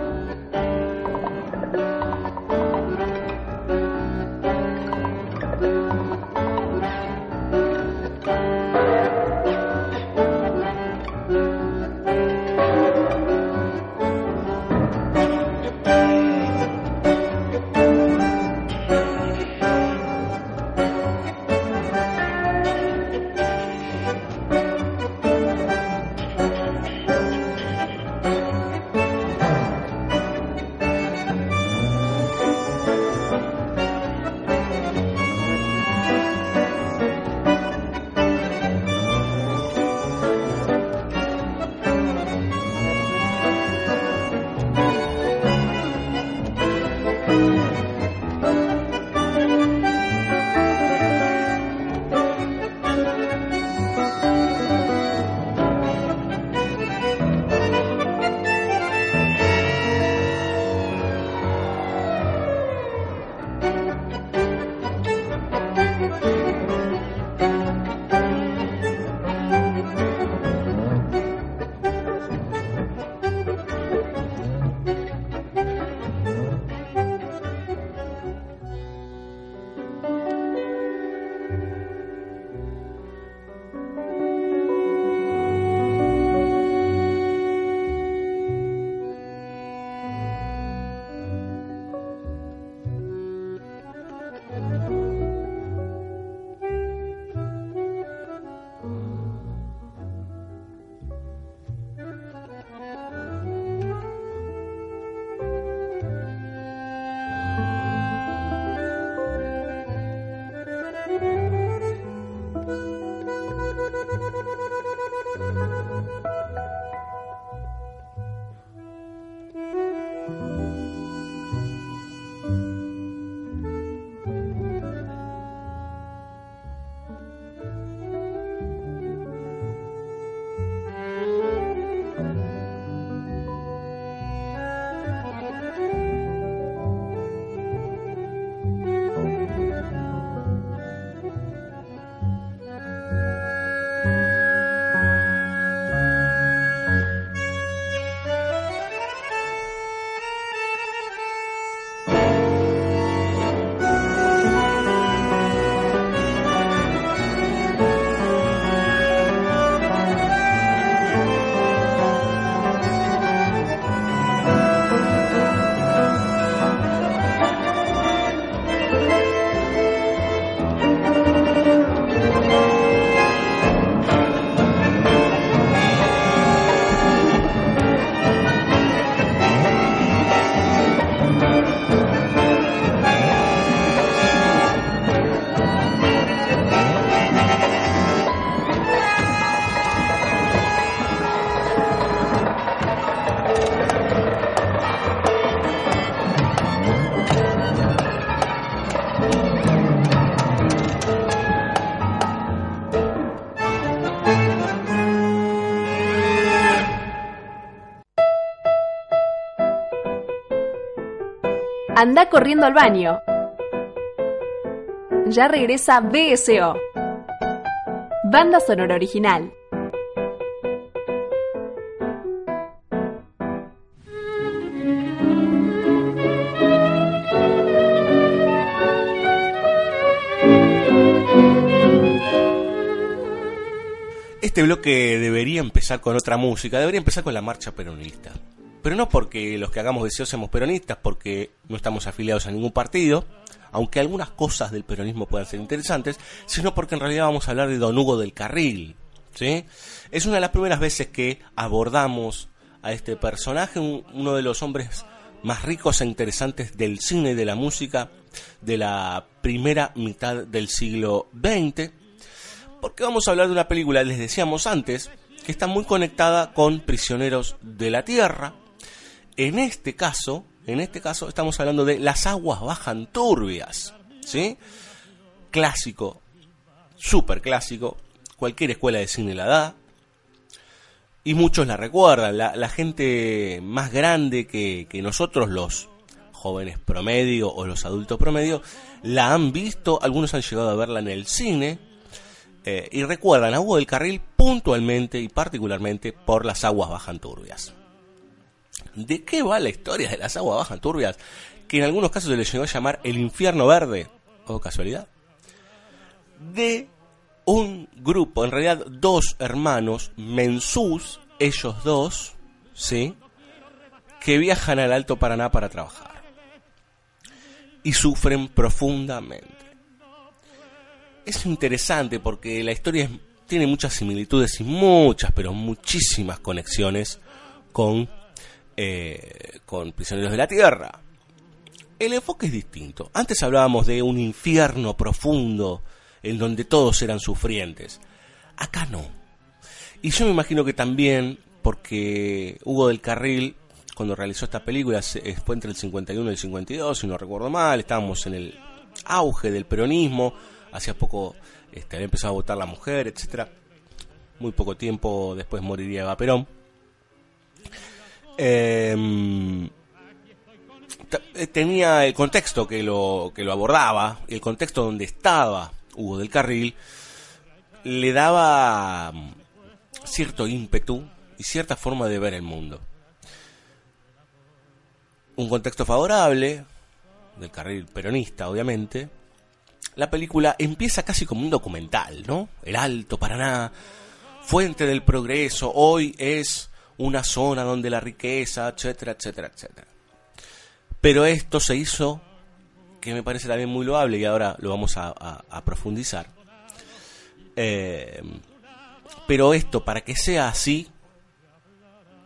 Anda corriendo al baño. Ya regresa BSO. Banda sonora original. Este bloque debería empezar con otra música, debería empezar con la marcha peronista. Pero no porque los que hagamos deseos seamos peronistas, porque no estamos afiliados a ningún partido, aunque algunas cosas del peronismo puedan ser interesantes, sino porque en realidad vamos a hablar de Don Hugo del Carril. ¿sí? Es una de las primeras veces que abordamos a este personaje, un- uno de los hombres más ricos e interesantes del cine y de la música de la primera mitad del siglo XX, porque vamos a hablar de una película, les decíamos antes, que está muy conectada con Prisioneros de la Tierra. En este caso, en este caso estamos hablando de Las aguas bajan turbias, ¿sí? Clásico, súper clásico, cualquier escuela de cine la da, y muchos la recuerdan, la, gente más grande que, que nosotros, los jóvenes promedio o los adultos promedio, la han visto, algunos han llegado a verla en el cine, eh, y recuerdan a Hugo del Carril puntualmente y particularmente por las aguas bajan turbias. ¿De qué va la historia de las aguas bajan turbias? Que en algunos casos se le llegó a llamar el infierno verde, o casualidad, de un grupo, en realidad dos hermanos, mensús, ellos dos, ¿sí? Que viajan al Alto Paraná para trabajar. Y sufren profundamente es interesante porque la historia tiene muchas similitudes y muchas, pero muchísimas conexiones con, eh, con Prisioneros de la Tierra. El enfoque es distinto. Antes hablábamos de un infierno profundo en donde todos eran sufrientes. Acá no. Y yo me imagino que también, porque Hugo del Carril, cuando realizó esta película, eh, fue entre el 51 y el 52, si no recuerdo mal, estábamos en el auge del peronismo, hacía poco este, había empezado a votar la mujer, etcétera. Muy poco tiempo después moriría Eva Perón. Em, eh, tenía el contexto que lo, que lo abordaba, el contexto donde estaba Hugo del Carril, le daba mm, cierto ímpetu y cierta forma de ver el mundo. Un contexto favorable, del carril peronista, obviamente. La película empieza casi como un documental, ¿no? El Alto Paraná, fuente del progreso, hoy es una zona donde la riqueza, etcétera, etcétera, etcétera. Pero esto se hizo, que me parece también muy loable y ahora lo vamos a, profundizar. Eh, pero esto, para que sea así,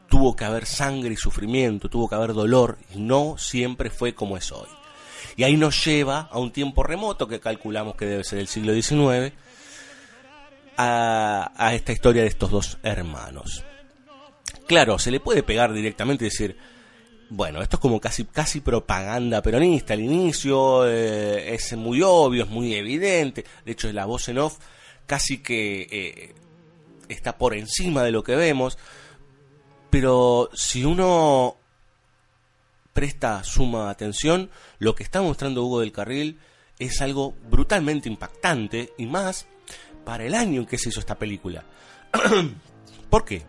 tuvo que haber sangre y sufrimiento, tuvo que haber dolor, y no siempre fue como es hoy. Y ahí nos lleva a un tiempo remoto que calculamos que debe ser el siglo XIX, a esta historia de estos dos hermanos. Claro, se le puede pegar directamente y decir, bueno, esto es como casi, casi propaganda peronista al inicio, eh, es muy obvio, es muy evidente, de hecho la voz en off casi que eh, está por encima de lo que vemos, pero si uno presta suma atención, lo que está mostrando Hugo del Carril es algo brutalmente impactante y más para el año en que se hizo esta película. ¿Por qué?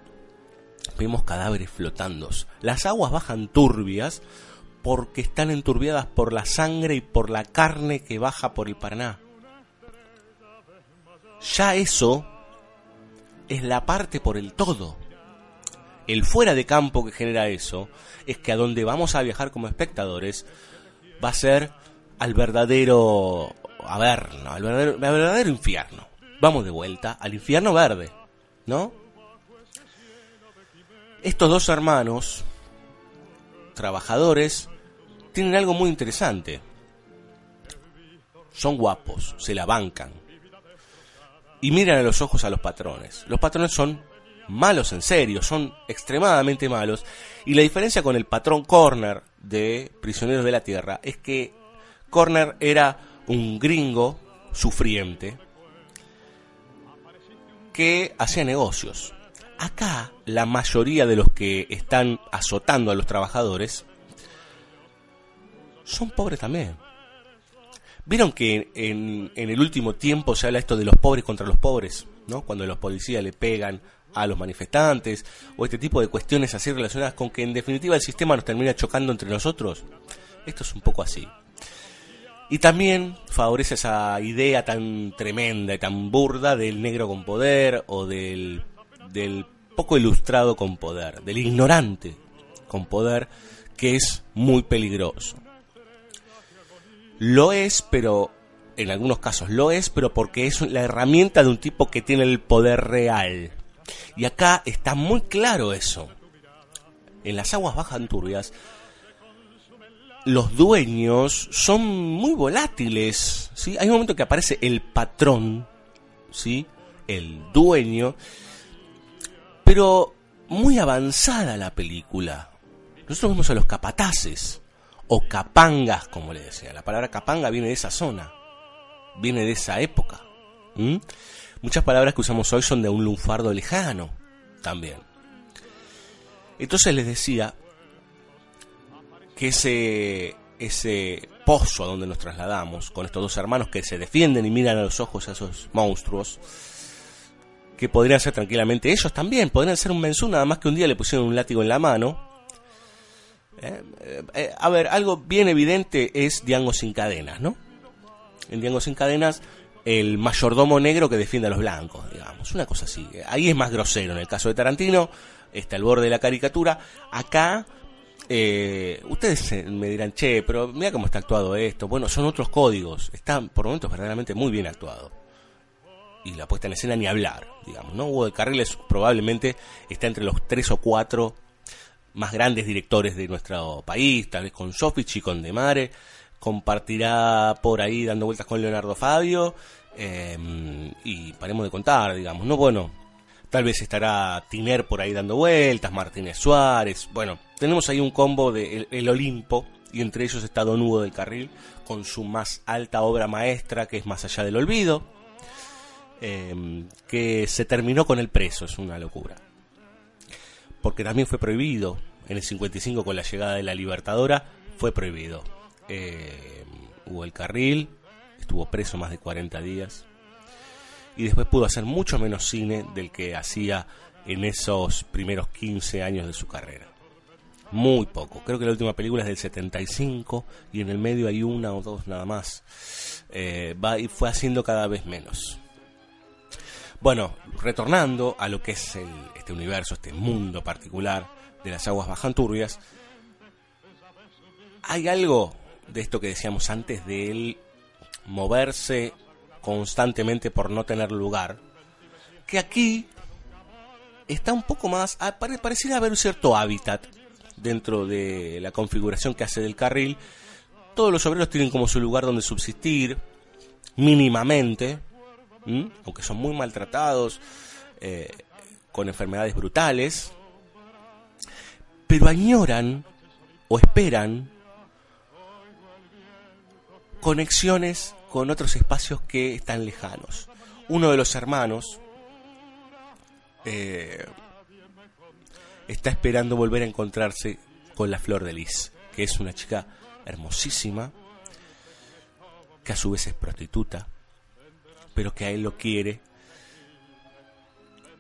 Vemos cadáveres flotando. Las aguas bajan turbias porque están enturbiadas por la sangre y por la carne que baja por el Paraná. Ya eso es la parte por el todo. El fuera de campo que genera eso es que a donde vamos a viajar como espectadores va a ser al verdadero averno, al verdadero, al verdadero infierno. Vamos de vuelta al infierno verde, ¿no? Estos dos hermanos, trabajadores, tienen algo muy interesante. Son guapos, se la bancan. Y miran a los ojos a los patrones. Los patrones son malos en serio, son extremadamente malos. Y la diferencia con el patrón Corner de Prisioneros de la Tierra es que Corner era un gringo sufriente que hacía negocios. Acá la mayoría de los que están azotando a los trabajadores son pobres también. Vieron que en, en el último tiempo se habla esto de los pobres contra los pobres, ¿no? Cuando los policías le pegan a los manifestantes o este tipo de cuestiones así relacionadas con que en definitiva el sistema nos termina chocando entre nosotros. Esto es un poco así. Y también favorece esa idea tan tremenda y tan burda del negro con poder o del, del poco ilustrado con poder, del ignorante con poder, que es muy peligroso. Lo es, pero en algunos casos lo es, pero porque es la herramienta de un tipo que tiene el poder real. Y acá está muy claro eso. En las aguas bajas turbias, los dueños son muy volátiles. ¿sí? Hay un momento que aparece el patrón, ¿sí? el dueño, pero muy avanzada la película. Nosotros vemos a los capataces, o capangas, como le decía. La palabra capanga viene de esa zona, viene de esa época. Muchas palabras que usamos hoy son de un lunfardo lejano también. Entonces les decía que ese, ese pozo a donde nos trasladamos, con estos dos hermanos que se defienden y miran a los ojos a esos monstruos, que podrían ser tranquilamente ellos también, podrían ser un mensú, nada más que un día le pusieron un látigo en la mano. Eh, eh, a ver, algo bien evidente es Diango sin cadenas, ¿no? En Diango sin cadenas, el mayordomo negro que defiende a los blancos, digamos, una cosa así. Ahí es más grosero, en el caso de Tarantino, está el borde de la caricatura. Acá, eh, ustedes me dirán, che, pero mira cómo está actuado esto. Bueno, son otros códigos, está por momentos verdaderamente muy bien actuado y la puesta en escena ni hablar, digamos, ¿no? Hugo de Carriles probablemente está entre los tres o cuatro más grandes directores de nuestro país, tal vez con Sofich y con Demare, compartirá por ahí dando vueltas con Leonardo Fabio, em, y paremos de contar, digamos, ¿no? Bueno, tal vez estará Tiner por ahí dando vueltas, Martínez Suárez, bueno, tenemos ahí un combo de el, Olimpo, y entre ellos está Don Hugo del Carril, con su más alta obra maestra, que es Más allá del olvido, Em, que se terminó con el preso, es una locura. Porque también fue prohibido, en el 55 con la llegada de la Libertadora, fue prohibido. Eh, hubo el carril, estuvo preso más de 40 días, y después pudo hacer mucho menos cine del que hacía en esos primeros 15 años de su carrera. Muy poco. Creo que la última película es del 75 y en el medio hay una o dos nada más. Eh, va y fue haciendo cada vez menos. Bueno, retornando a lo que es este universo, este mundo particular de las aguas bajanturbias, hay algo de esto que decíamos antes de él moverse constantemente por no tener lugar, que aquí está un poco más, ah, pareciera haber un cierto hábitat dentro de la configuración que hace del carril. Todos los obreros tienen como su lugar donde subsistir, mínimamente, aunque son muy maltratados, eh, con enfermedades brutales, pero añoran o esperan conexiones con otros espacios que están lejanos. Uno de los hermanos eh, está esperando volver a encontrarse con la Flor de Lis, que es una chica hermosísima, que a su vez es prostituta, pero que a él lo quiere.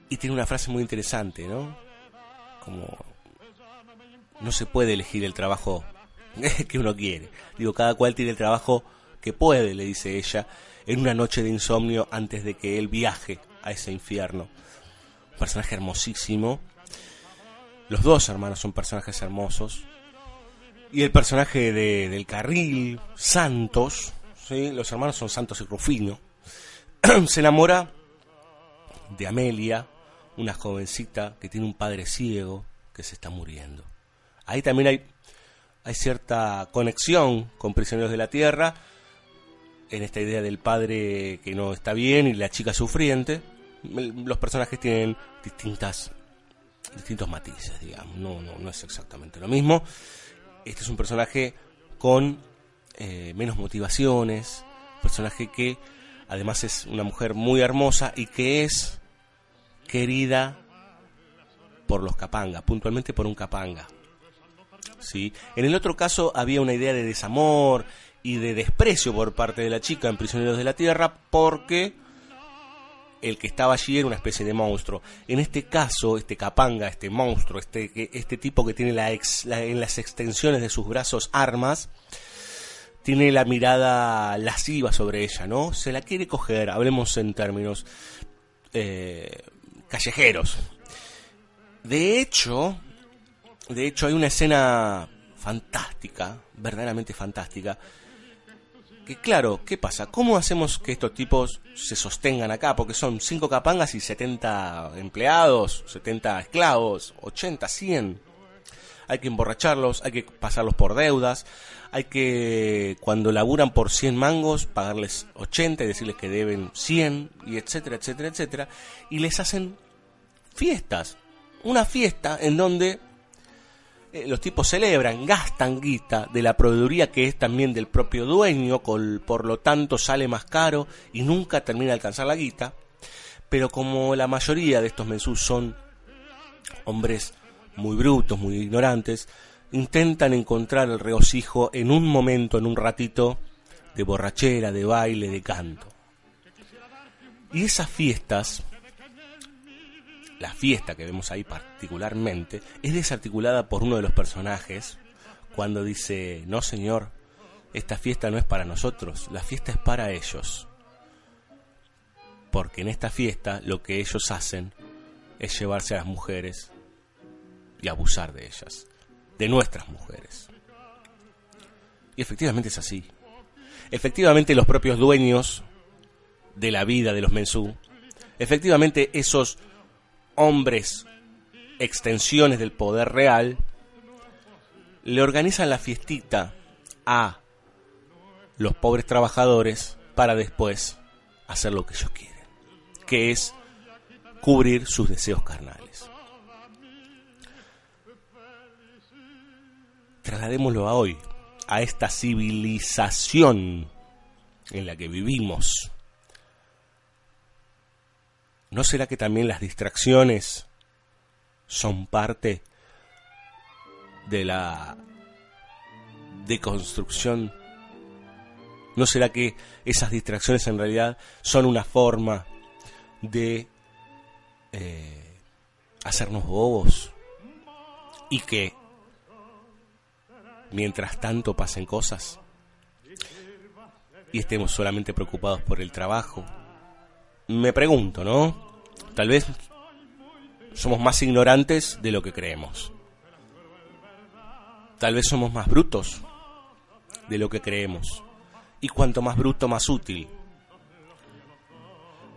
Y tiene una frase muy interesante, ¿no? Como no se puede elegir el trabajo que uno quiere. Digo, cada cual tiene el trabajo que puede, le dice ella, en una noche de insomnio antes de que él viaje a ese infierno. Un personaje hermosísimo. Los dos hermanos son personajes hermosos. Y el personaje de, del carril, Santos, ¿sí? los hermanos son Santos y Rufino. se enamora de Amelia, una jovencita que tiene un padre ciego que se está muriendo. Ahí también hay, cierta conexión con Prisioneros de la Tierra, en esta idea del padre que no está bien y la chica sufriente. Los personajes tienen distintas distintos matices, digamos, no, no, no es exactamente lo mismo. Este es un personaje con eh, menos motivaciones, personaje que Además es una mujer muy hermosa y que es querida por los capanga, puntualmente por un capanga. ¿sí? En el otro caso había una idea de desamor y de desprecio por parte de la chica en Prisioneros de la Tierra porque el que estaba allí era una especie de monstruo. En este caso, este capanga, este monstruo, este, este tipo que tiene la en las extensiones de sus brazos armas, tiene la mirada lasciva sobre ella, ¿no? Se la quiere coger, hablemos en términos eh, callejeros. De hecho, de hecho hay una escena fantástica, verdaderamente fantástica, que claro, ¿qué pasa? ¿Cómo hacemos que estos tipos se sostengan acá? Porque son 5 capangas y 70 empleados, 70 esclavos, 80, 100. Hay que emborracharlos, hay que pasarlos por deudas, hay que, cuando laburan por 100 mangos, pagarles 80 y decirles que deben 100, y etcétera, etcétera, etcétera. Y les hacen fiestas. Una fiesta en donde eh, los tipos celebran, gastan guita de la proveeduría que es también del propio dueño, por lo tanto sale más caro y nunca termina de alcanzar la guita. Pero como la mayoría de estos mensús son hombres muy brutos, muy ignorantes, intentan encontrar el regocijo en un momento, en un ratito de borrachera, de baile, de canto. Y esas fiestas la fiesta que vemos ahí particularmente es desarticulada por uno de los personajes cuando dice, no señor, esta fiesta no es para nosotros, la fiesta es para ellos. Porque en esta fiesta lo que ellos hacen es llevarse a las mujeres y abusar de ellas, de nuestras mujeres. Y efectivamente es así. Efectivamente los propios dueños de la vida de los mensú, efectivamente esos hombres, extensiones del poder real, le organizan la fiestita a los pobres trabajadores para después hacer lo que ellos quieren, que es cubrir sus deseos carnales. Trasladémoslo a hoy, a esta civilización en la que vivimos ¿No será que también las distracciones son parte de la deconstrucción? ¿No será que esas distracciones en realidad son una forma de eh, hacernos bobos? Y que mientras tanto pasen cosas y estemos solamente preocupados por el trabajo, me pregunto, ¿no? Tal vez somos más ignorantes de lo que creemos. Tal vez somos más brutos de lo que creemos. Y cuanto más bruto, más útil.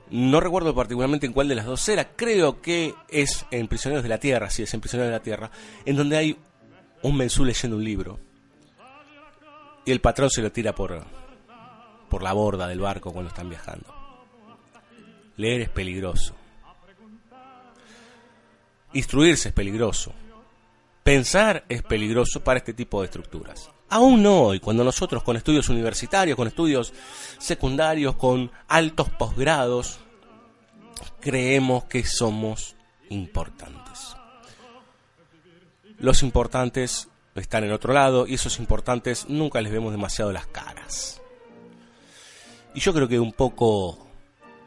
No recuerdo particularmente en cuál de las dos era. Creo que es en Prisioneros de la Tierra, sí, es en Prisioneros de la Tierra, en donde hay un mensú leyendo un libro. Y el patrón se lo tira por, por la borda del barco cuando están viajando. Leer es peligroso. Instruirse es peligroso. Pensar es peligroso para este tipo de estructuras. Aún no hoy, cuando nosotros con estudios universitarios, con estudios secundarios, con altos posgrados, creemos que somos importantes. Los importantes están en otro lado y esos importantes nunca les vemos demasiado las caras. Y yo creo que un poco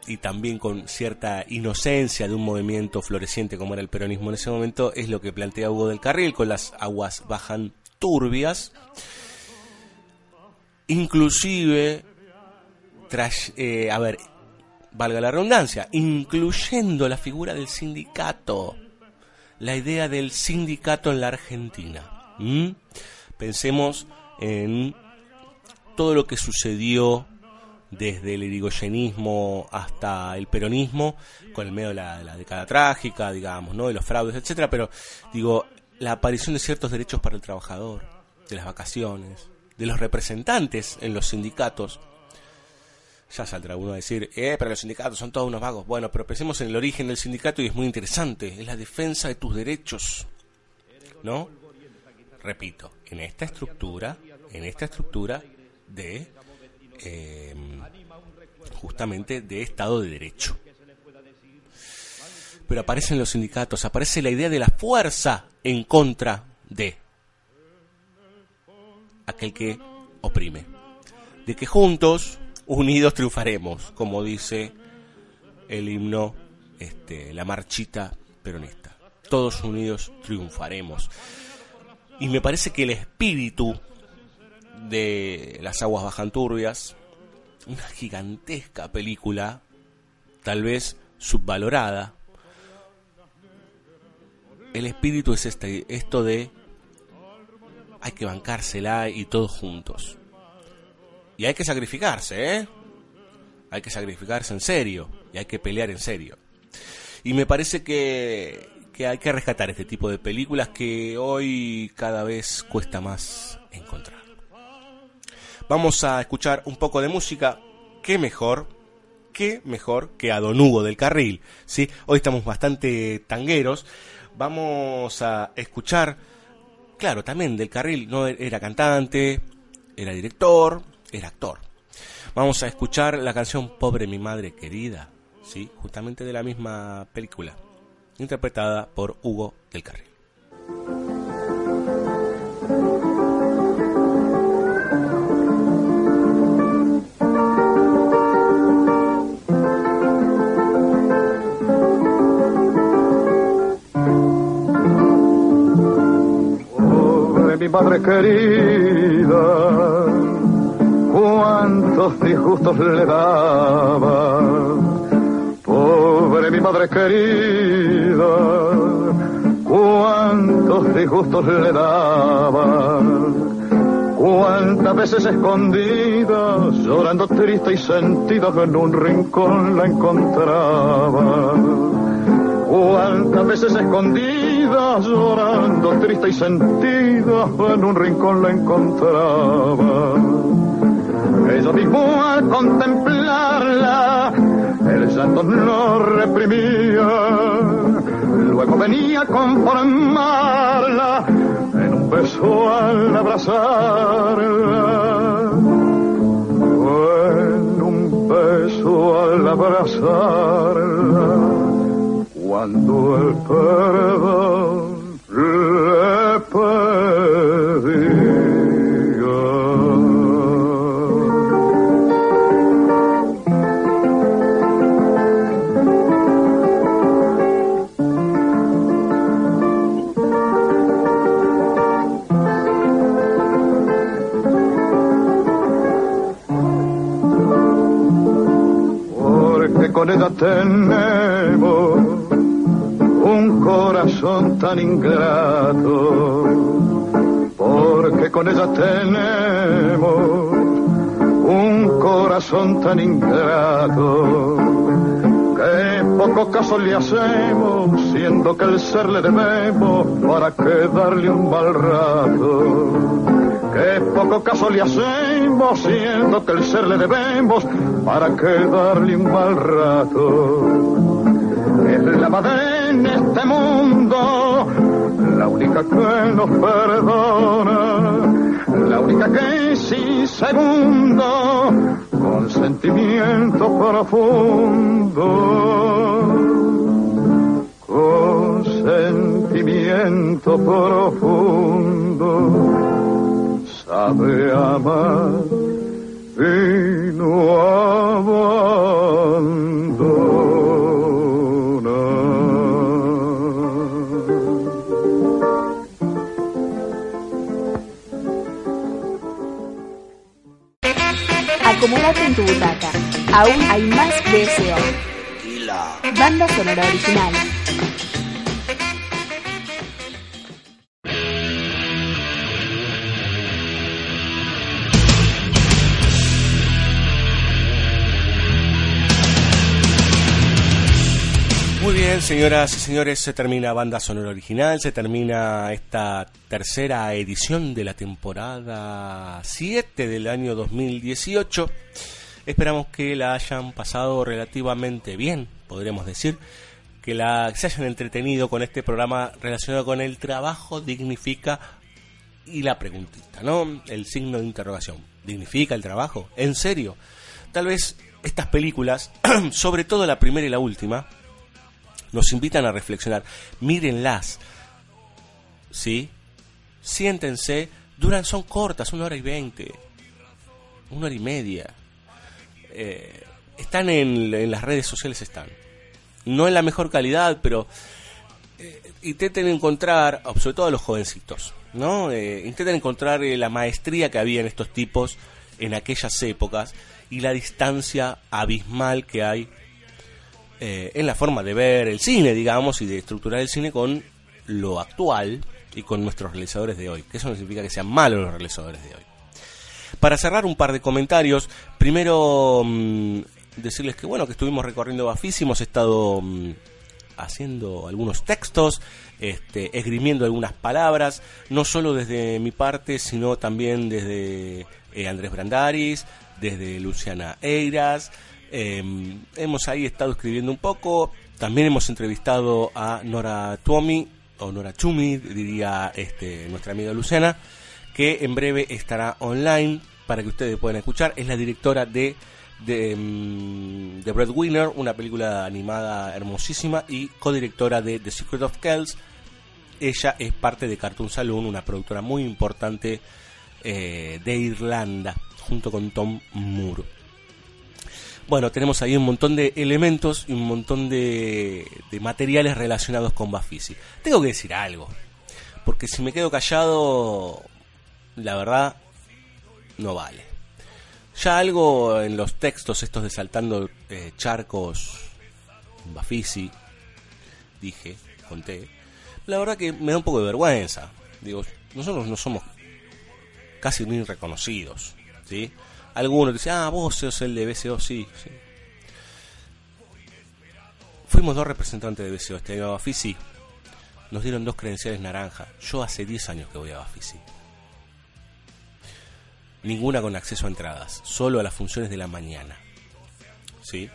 y también con cierta inocencia de un movimiento floreciente como era el peronismo en ese momento, es lo que plantea Hugo del Carril, con las aguas bajan turbias, inclusive, eh, a ver, valga la redundancia, incluyendo la figura del sindicato, la idea del sindicato en la Argentina. Pensemos en todo lo que sucedió desde el irigoyenismo hasta el peronismo, con el medio de la, década trágica, digamos, ¿no? de los fraudes, etcétera, pero digo, la aparición de ciertos derechos para el trabajador, de las vacaciones, de los representantes en los sindicatos. Ya saldrá uno a decir, eh, pero los sindicatos son todos unos vagos. Bueno, pero pensemos en el origen del sindicato y es muy interesante, es la defensa de tus derechos. ¿No? Repito, en esta estructura, en esta estructura de eh, justamente de Estado de Derecho. Pero aparecen los sindicatos, aparece la idea de la fuerza en contra de. aquel que oprime. De que juntos, unidos triunfaremos, como dice el himno, este, la marchita peronista. Todos unidos triunfaremos. Y me parece que el espíritu de Las aguas bajan turbias, una gigantesca película, tal vez subvalorada. El espíritu es este, esto de hay que bancársela y todos juntos. Y hay que sacrificarse, ¿eh? Hay que sacrificarse en serio y hay que pelear en serio. Y me parece que, que hay que rescatar este tipo de películas que hoy cada vez cuesta más encontrar. Vamos a escuchar un poco de música. ¿Qué mejor? ¿Qué mejor que a Don Hugo del Carril? ¿sí? Hoy estamos bastante tangueros. Vamos a escuchar, claro, también del Carril. No era cantante, era director, era actor. Vamos a escuchar la canción Pobre mi madre querida, ¿sí? justamente de la misma película, interpretada por Hugo del Carril. mi madre querida, cuántos disgustos le daba. Pobre mi madre querida, cuántos disgustos le daba. Cuántas veces escondida, llorando triste y sentida, en un rincón la encontraba Cuántas veces escondida, llorando, triste y sentida, en un rincón la encontraba. Ella mismo al contemplarla, el llanto no reprimía. Luego venía a conformarla, en un beso al abrazarla. En un beso al abrazarla cuando el perdón le pedía. Tenemos un corazón tan ingrato, porque con ella tenemos un corazón tan ingrato, poco caso le hacemos, siendo que el ser le debemos para que darle un mal rato. Que poco caso le hacemos, siendo que el ser le debemos para que darle un mal rato es la madre en este mundo, la única que nos perdona, la única que sin segundo, con sentimiento profundo, con sentimiento profundo, sabe amar y no Acomódate en tu butaca. Aún hay más deseo. Banda sonora original. Bien, señoras y señores, se termina Banda Sonora Original, se termina esta tercera edición de la temporada 7 del año 2018. Esperamos que la hayan pasado relativamente bien, podremos decir, que la se hayan entretenido con este programa relacionado con el trabajo dignifica y la preguntita, ¿no? El signo de interrogación. ¿Dignifica el trabajo? ¿En serio? Tal vez estas películas, sobre todo la primera y la última, nos invitan a reflexionar. Mírenlas, ¿sí? Siéntense, duran, son cortas, una hora y veinte, una hora y media. Eh, están en, las redes sociales, están. No en la mejor calidad, pero eh, intenten encontrar, sobre todo a los jovencitos, ¿no? Eh, intenten encontrar la maestría que había en estos tipos en aquellas épocas y la distancia abismal que hay eh, en la forma de ver el cine, digamos, y de estructurar el cine con lo actual y con nuestros realizadores de hoy. Que eso no significa que sean malos los realizadores de hoy. Para cerrar un par de comentarios, primero mmm, decirles que bueno, que estuvimos recorriendo Bafis, hemos estado mmm, haciendo algunos textos, este, esgrimiendo algunas palabras, no solo desde mi parte, sino también desde eh, Andrés Brandaris, desde Luciana Eiras. Eh, hemos ahí estado escribiendo un poco. También hemos entrevistado a Nora Tuomi, o Nora Chumi, diría este, nuestra amiga Luciana, que en breve estará online para que ustedes puedan escuchar. Es la directora de de, de Breadwinner, una película animada hermosísima, y codirectora de The Secret of Kells. Ella es parte de Cartoon Saloon, una productora muy importante eh, de Irlanda, junto con Tom Moore. Bueno, tenemos ahí un montón de elementos y un montón de, de materiales relacionados con Bafisi. Tengo que decir algo, porque si me quedo callado, la verdad, no vale. Ya algo en los textos estos de saltando eh, charcos, Bafisi, dije, conté. La verdad que me da un poco de vergüenza. Digo, nosotros no somos casi ni reconocidos, ¿sí? Algunos dicen, ah, vos sos el de BCO, sí, sí. Fuimos dos representantes de BCO este año a Bafisi. Nos dieron dos credenciales naranja. Yo hace 10 años que voy a Bafisi ninguna con acceso a entradas, solo a las funciones de la mañana. ¿Sí?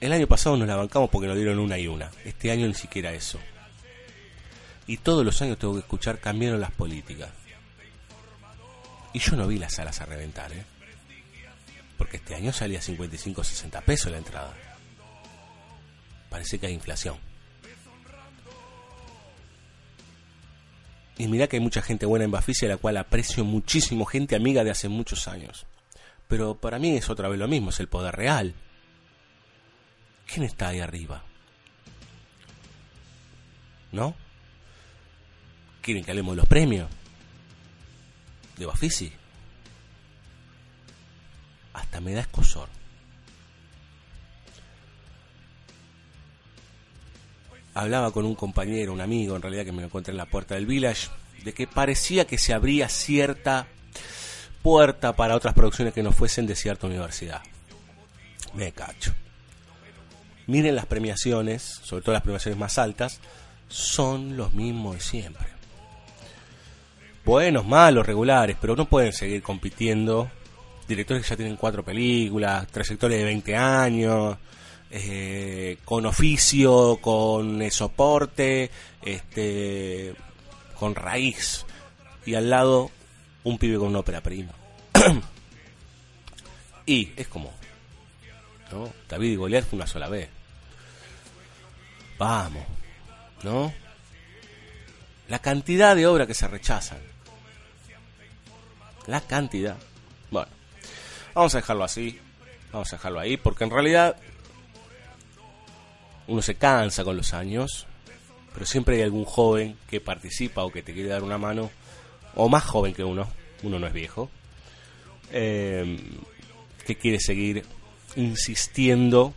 El año pasado nos la bancamos porque nos dieron una y una. Este año ni siquiera eso. Y todos los años tengo que escuchar cambiaron las políticas. Y yo no vi las salas a reventar, ¿eh? Porque este año salía 55 60 pesos la entrada. Parece que hay inflación. Y mirá que hay mucha gente buena en Bafisi a la cual aprecio muchísimo, gente amiga de hace muchos años. Pero para mí es otra vez lo mismo, es el poder real. ¿Quién está ahí arriba? ¿No? ¿Quieren que hablemos de los premios? ¿De Bafisi? Hasta me da escosor. hablaba con un compañero, un amigo en realidad que me encontré en la puerta del village, de que parecía que se abría cierta puerta para otras producciones que no fuesen de cierta universidad. Me cacho. Miren las premiaciones, sobre todo las premiaciones más altas, son los mismos de siempre. Buenos, malos, regulares, pero no pueden seguir compitiendo. Directores que ya tienen cuatro películas, trayectoria de 20 años, eh, con oficio, con eh, soporte, este, con raíz. Y al lado un pibe con una ópera prima. y es como, ¿no? David y Goliat fue una sola vez. Vamos, ¿no? La cantidad de obras que se rechazan. La cantidad. Bueno, vamos a dejarlo así. Vamos a dejarlo ahí porque en realidad uno se cansa con los años, pero siempre hay algún joven que participa o que te quiere dar una mano, o más joven que uno, uno no es viejo, eh, que quiere seguir insistiendo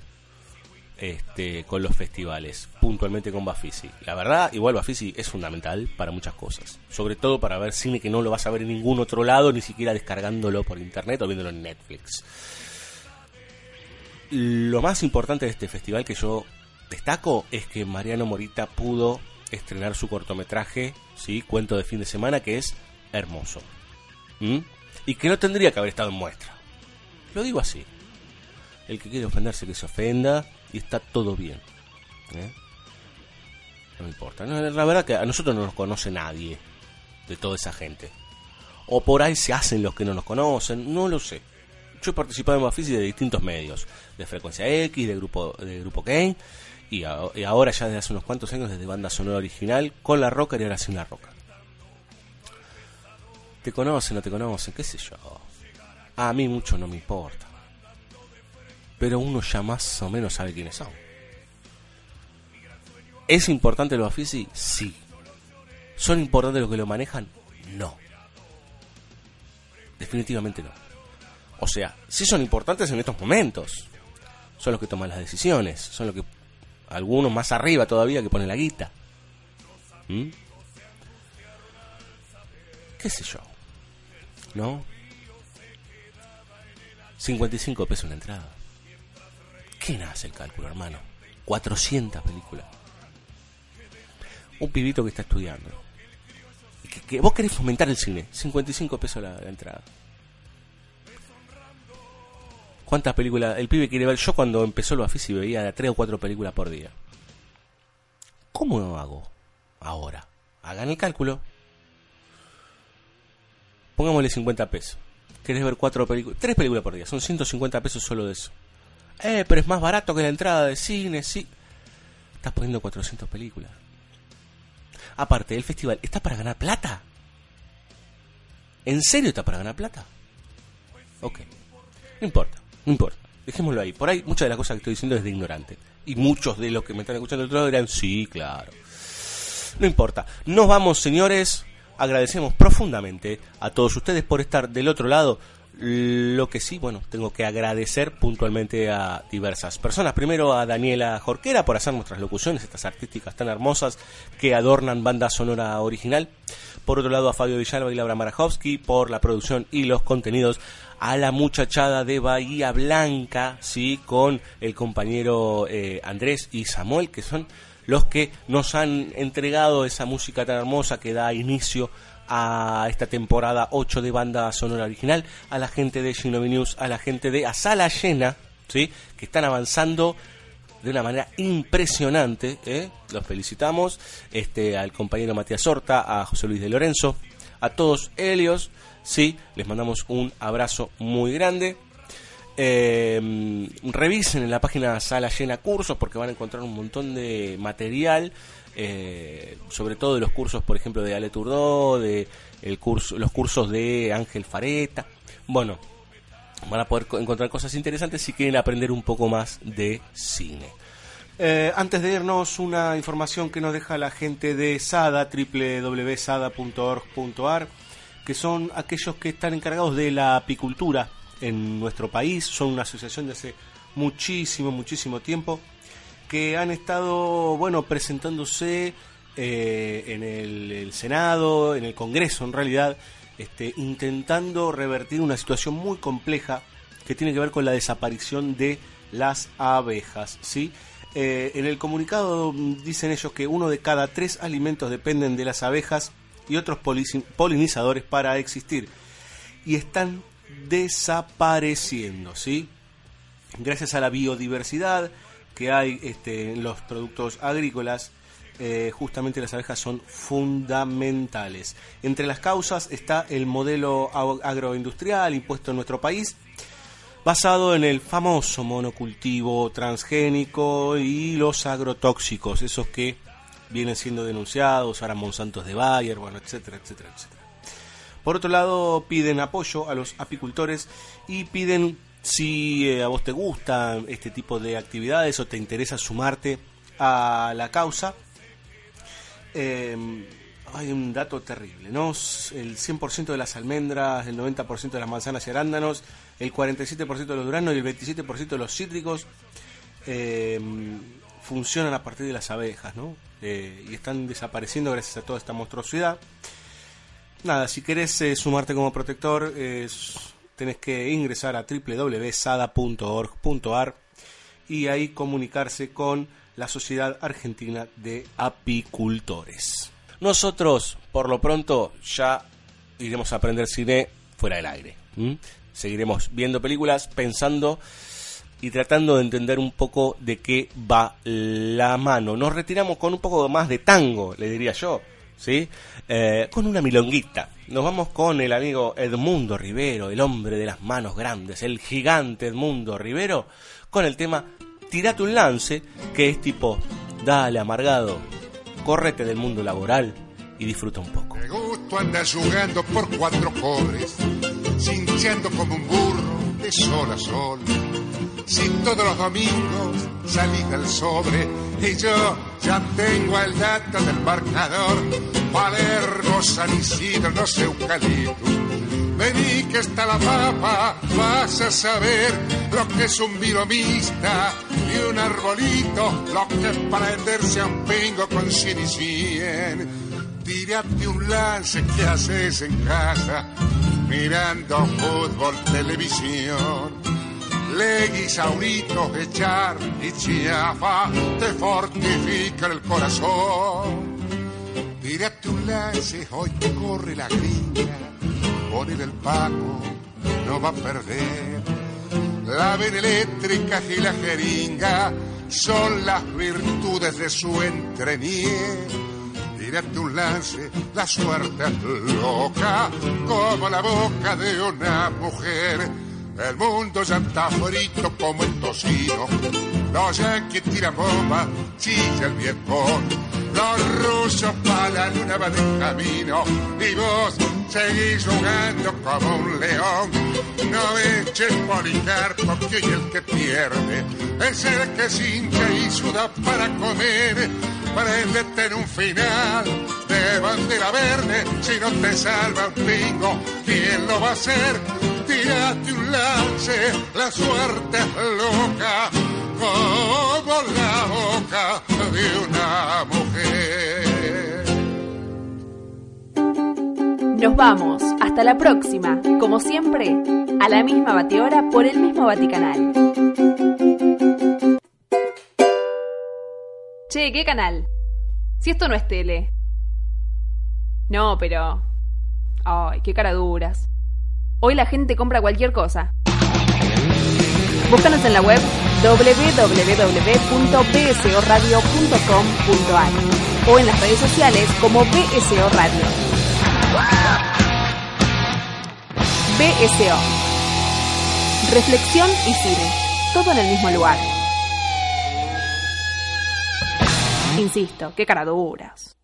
este, con los festivales, puntualmente con Bafisi. La verdad, igual Bafisi es fundamental para muchas cosas, sobre todo para ver cine que no lo vas a ver en ningún otro lado, ni siquiera descargándolo por internet o viéndolo en Netflix. Lo más importante de este festival que yo destaco es que Mariano Morita pudo estrenar su cortometraje, ¿sí? Cuento de fin de semana, que es hermoso. ¿Mm? Y que no tendría que haber estado en muestra. Lo digo así. El que quiere ofenderse, que se ofenda, y está todo bien. ¿eh? No importa. No, la verdad que a nosotros no nos conoce nadie de toda esa gente. O por ahí se hacen los que no nos conocen, no lo sé. Yo he participado en Bafisi de distintos medios, de Frecuencia X, de Grupo, de grupo Kane, y, y, ahora ya desde hace unos cuantos años desde banda sonora original con la roca y ahora sin la roca. te conocen, no te conocen, qué sé yo. A mí mucho no me importa. Pero uno ya más o menos sabe quiénes son. ¿Es importante los Bafisi? Sí. ¿Son importantes los que lo manejan? No. Definitivamente no. O sea, sí son importantes en estos momentos. Son los que toman las decisiones. Son los que. Algunos más arriba todavía que ponen la guita. ¿Mm? ¿Qué sé yo? ¿No? 55 pesos la entrada. ¿Qué nace el cálculo, hermano? 400 películas. Un pibito que está estudiando. Que, vos querés fomentar el cine. 55 pesos la, entrada. ¿Cuántas películas? El pibe quiere ver. Yo cuando empezó lo y veía de 3 o 4 películas por día. ¿Cómo lo hago ahora? Hagan el cálculo. Pongámosle 50 pesos. ¿Querés ver cuatro películas? Tres películas por día. Son 150 pesos solo de eso. Eh, pero es más barato que la entrada de cine, sí. Estás poniendo 400 películas. Aparte, el festival está para ganar plata. ¿En serio está para ganar plata? Ok. No importa, no importa. Dejémoslo ahí. Por ahí muchas de las cosas que estoy diciendo es de ignorante. Y muchos de los que me están escuchando del otro lado dirán, sí, claro. No importa. Nos vamos, señores agradecemos profundamente a todos ustedes por estar del otro lado. Lo que sí, bueno, tengo que agradecer puntualmente a diversas personas. Primero a Daniela Jorquera por hacer nuestras locuciones, estas artísticas tan hermosas que adornan banda sonora original. Por otro lado a Fabio Villalba y Laura Marajowski por la producción y los contenidos. A la muchachada de Bahía Blanca, sí, con el compañero eh, Andrés y Samuel, que son los que nos han entregado esa música tan hermosa que da inicio a esta temporada 8 de banda sonora original, a la gente de Shinobi News, a la gente de A Sala Llena, ¿sí? que están avanzando de una manera impresionante. ¿eh? Los felicitamos. Este, al compañero Matías Horta, a José Luis de Lorenzo, a todos ellos. ¿sí? Les mandamos un abrazo muy grande. Eh, revisen en la página Sala Llena Cursos porque van a encontrar un montón de material, eh, sobre todo de los cursos, por ejemplo, de Ale Turdó, de los cursos de Ángel Fareta. Bueno, van a poder encontrar cosas interesantes si quieren aprender un poco más de cine. Eh, antes de irnos, una información que nos deja la gente de SADA, www.sada.org.ar, que son aquellos que están encargados de la apicultura en nuestro país, son una asociación de hace muchísimo, muchísimo tiempo, que han estado, bueno, presentándose eh, en el, Senado, en el Congreso en realidad, este, intentando revertir una situación muy compleja que tiene que ver con la desaparición de las abejas, ¿sí? Eh, en el comunicado dicen ellos que uno de cada tres alimentos dependen de las abejas y otros polinizadores para existir. Y están desapareciendo, ¿sí? Gracias a la biodiversidad que hay este, en los productos agrícolas, eh, justamente las abejas son fundamentales. Entre las causas está el modelo agroindustrial impuesto en nuestro país, basado en el famoso monocultivo transgénico y los agrotóxicos, esos que vienen siendo denunciados, ahora Monsantos de Bayer, bueno, etcétera, etcétera, etcétera. Por otro lado, piden apoyo a los apicultores y piden si eh, a vos te gusta este tipo de actividades o te interesa sumarte a la causa. Em, hay un dato terrible, ¿no? El 100% de las almendras, el 90% de las manzanas y arándanos, el 47% de los duranos y el 27% de los cítricos em, funcionan a partir de las abejas, ¿no? Eh, y están desapareciendo gracias a toda esta monstruosidad. Nada, si querés eh, sumarte como protector, tenés que ingresar a www.sada.org.ar y ahí comunicarse con la Sociedad Argentina de Apicultores. Nosotros, por lo pronto, ya iremos a aprender cine fuera del aire. Seguiremos viendo películas, pensando y tratando de entender un poco de qué va la mano. Nos retiramos con un poco más de tango, le diría yo. ¿Sí? Eh, con una milonguita. Nos vamos con el amigo Edmundo Rivero, el hombre de las manos grandes, el gigante Edmundo Rivero, con el tema Tirate un lance, que es tipo, dale amargado, córrete del mundo laboral y disfruta un poco. tú andas jugando por cuatro cobres, cinchando como un burro de sol a sol. Si todos los domingos salís del sobre y yo ya tengo el dato del marcador, Palermo, San Isidro, no sé, Eucalipto. Vení que está la papa, vas a saber lo que es un vilomista y un arbolito, lo que es prenderse a un pingo con cien y cien. Tírate un lance que haces en casa, mirando fútbol, televisión. Leguis, auritos, echar y chiafa te fortifica el corazón. Tírate un lance, hoy corre la gringa, ponele el paco, no va a perder. La vena eléctrica y la jeringa son las virtudes de su entrenier. Tírate un lance, la suerte es loca, como la boca de una mujer. El mundo ya está frito como el tocino. Los yanquis tiran bomba, chilla el viejón. Los rusos para la luna van en camino. Y vos seguís jugando como un león. No eches policarpo que hoy el que pierde es el que cincha y suda para comer. Préndete en un final de bandera verde. Si no te salva un pingo, ¿quién lo va a hacer? La suerte es loca, como la boca de una mujer. Nos vamos. Hasta la próxima. Como siempre, a la misma batidora por el mismo Vaticanal. Che, ¿qué canal? Si esto no es tele. No, pero... Ay, qué cara duras. Hoy la gente compra cualquier cosa. Búscanos en la web www.bsoradio.com.ar o en las redes sociales como BSO Radio. BSO. Reflexión y cine. Todo en el mismo lugar. Insisto, qué caraduras.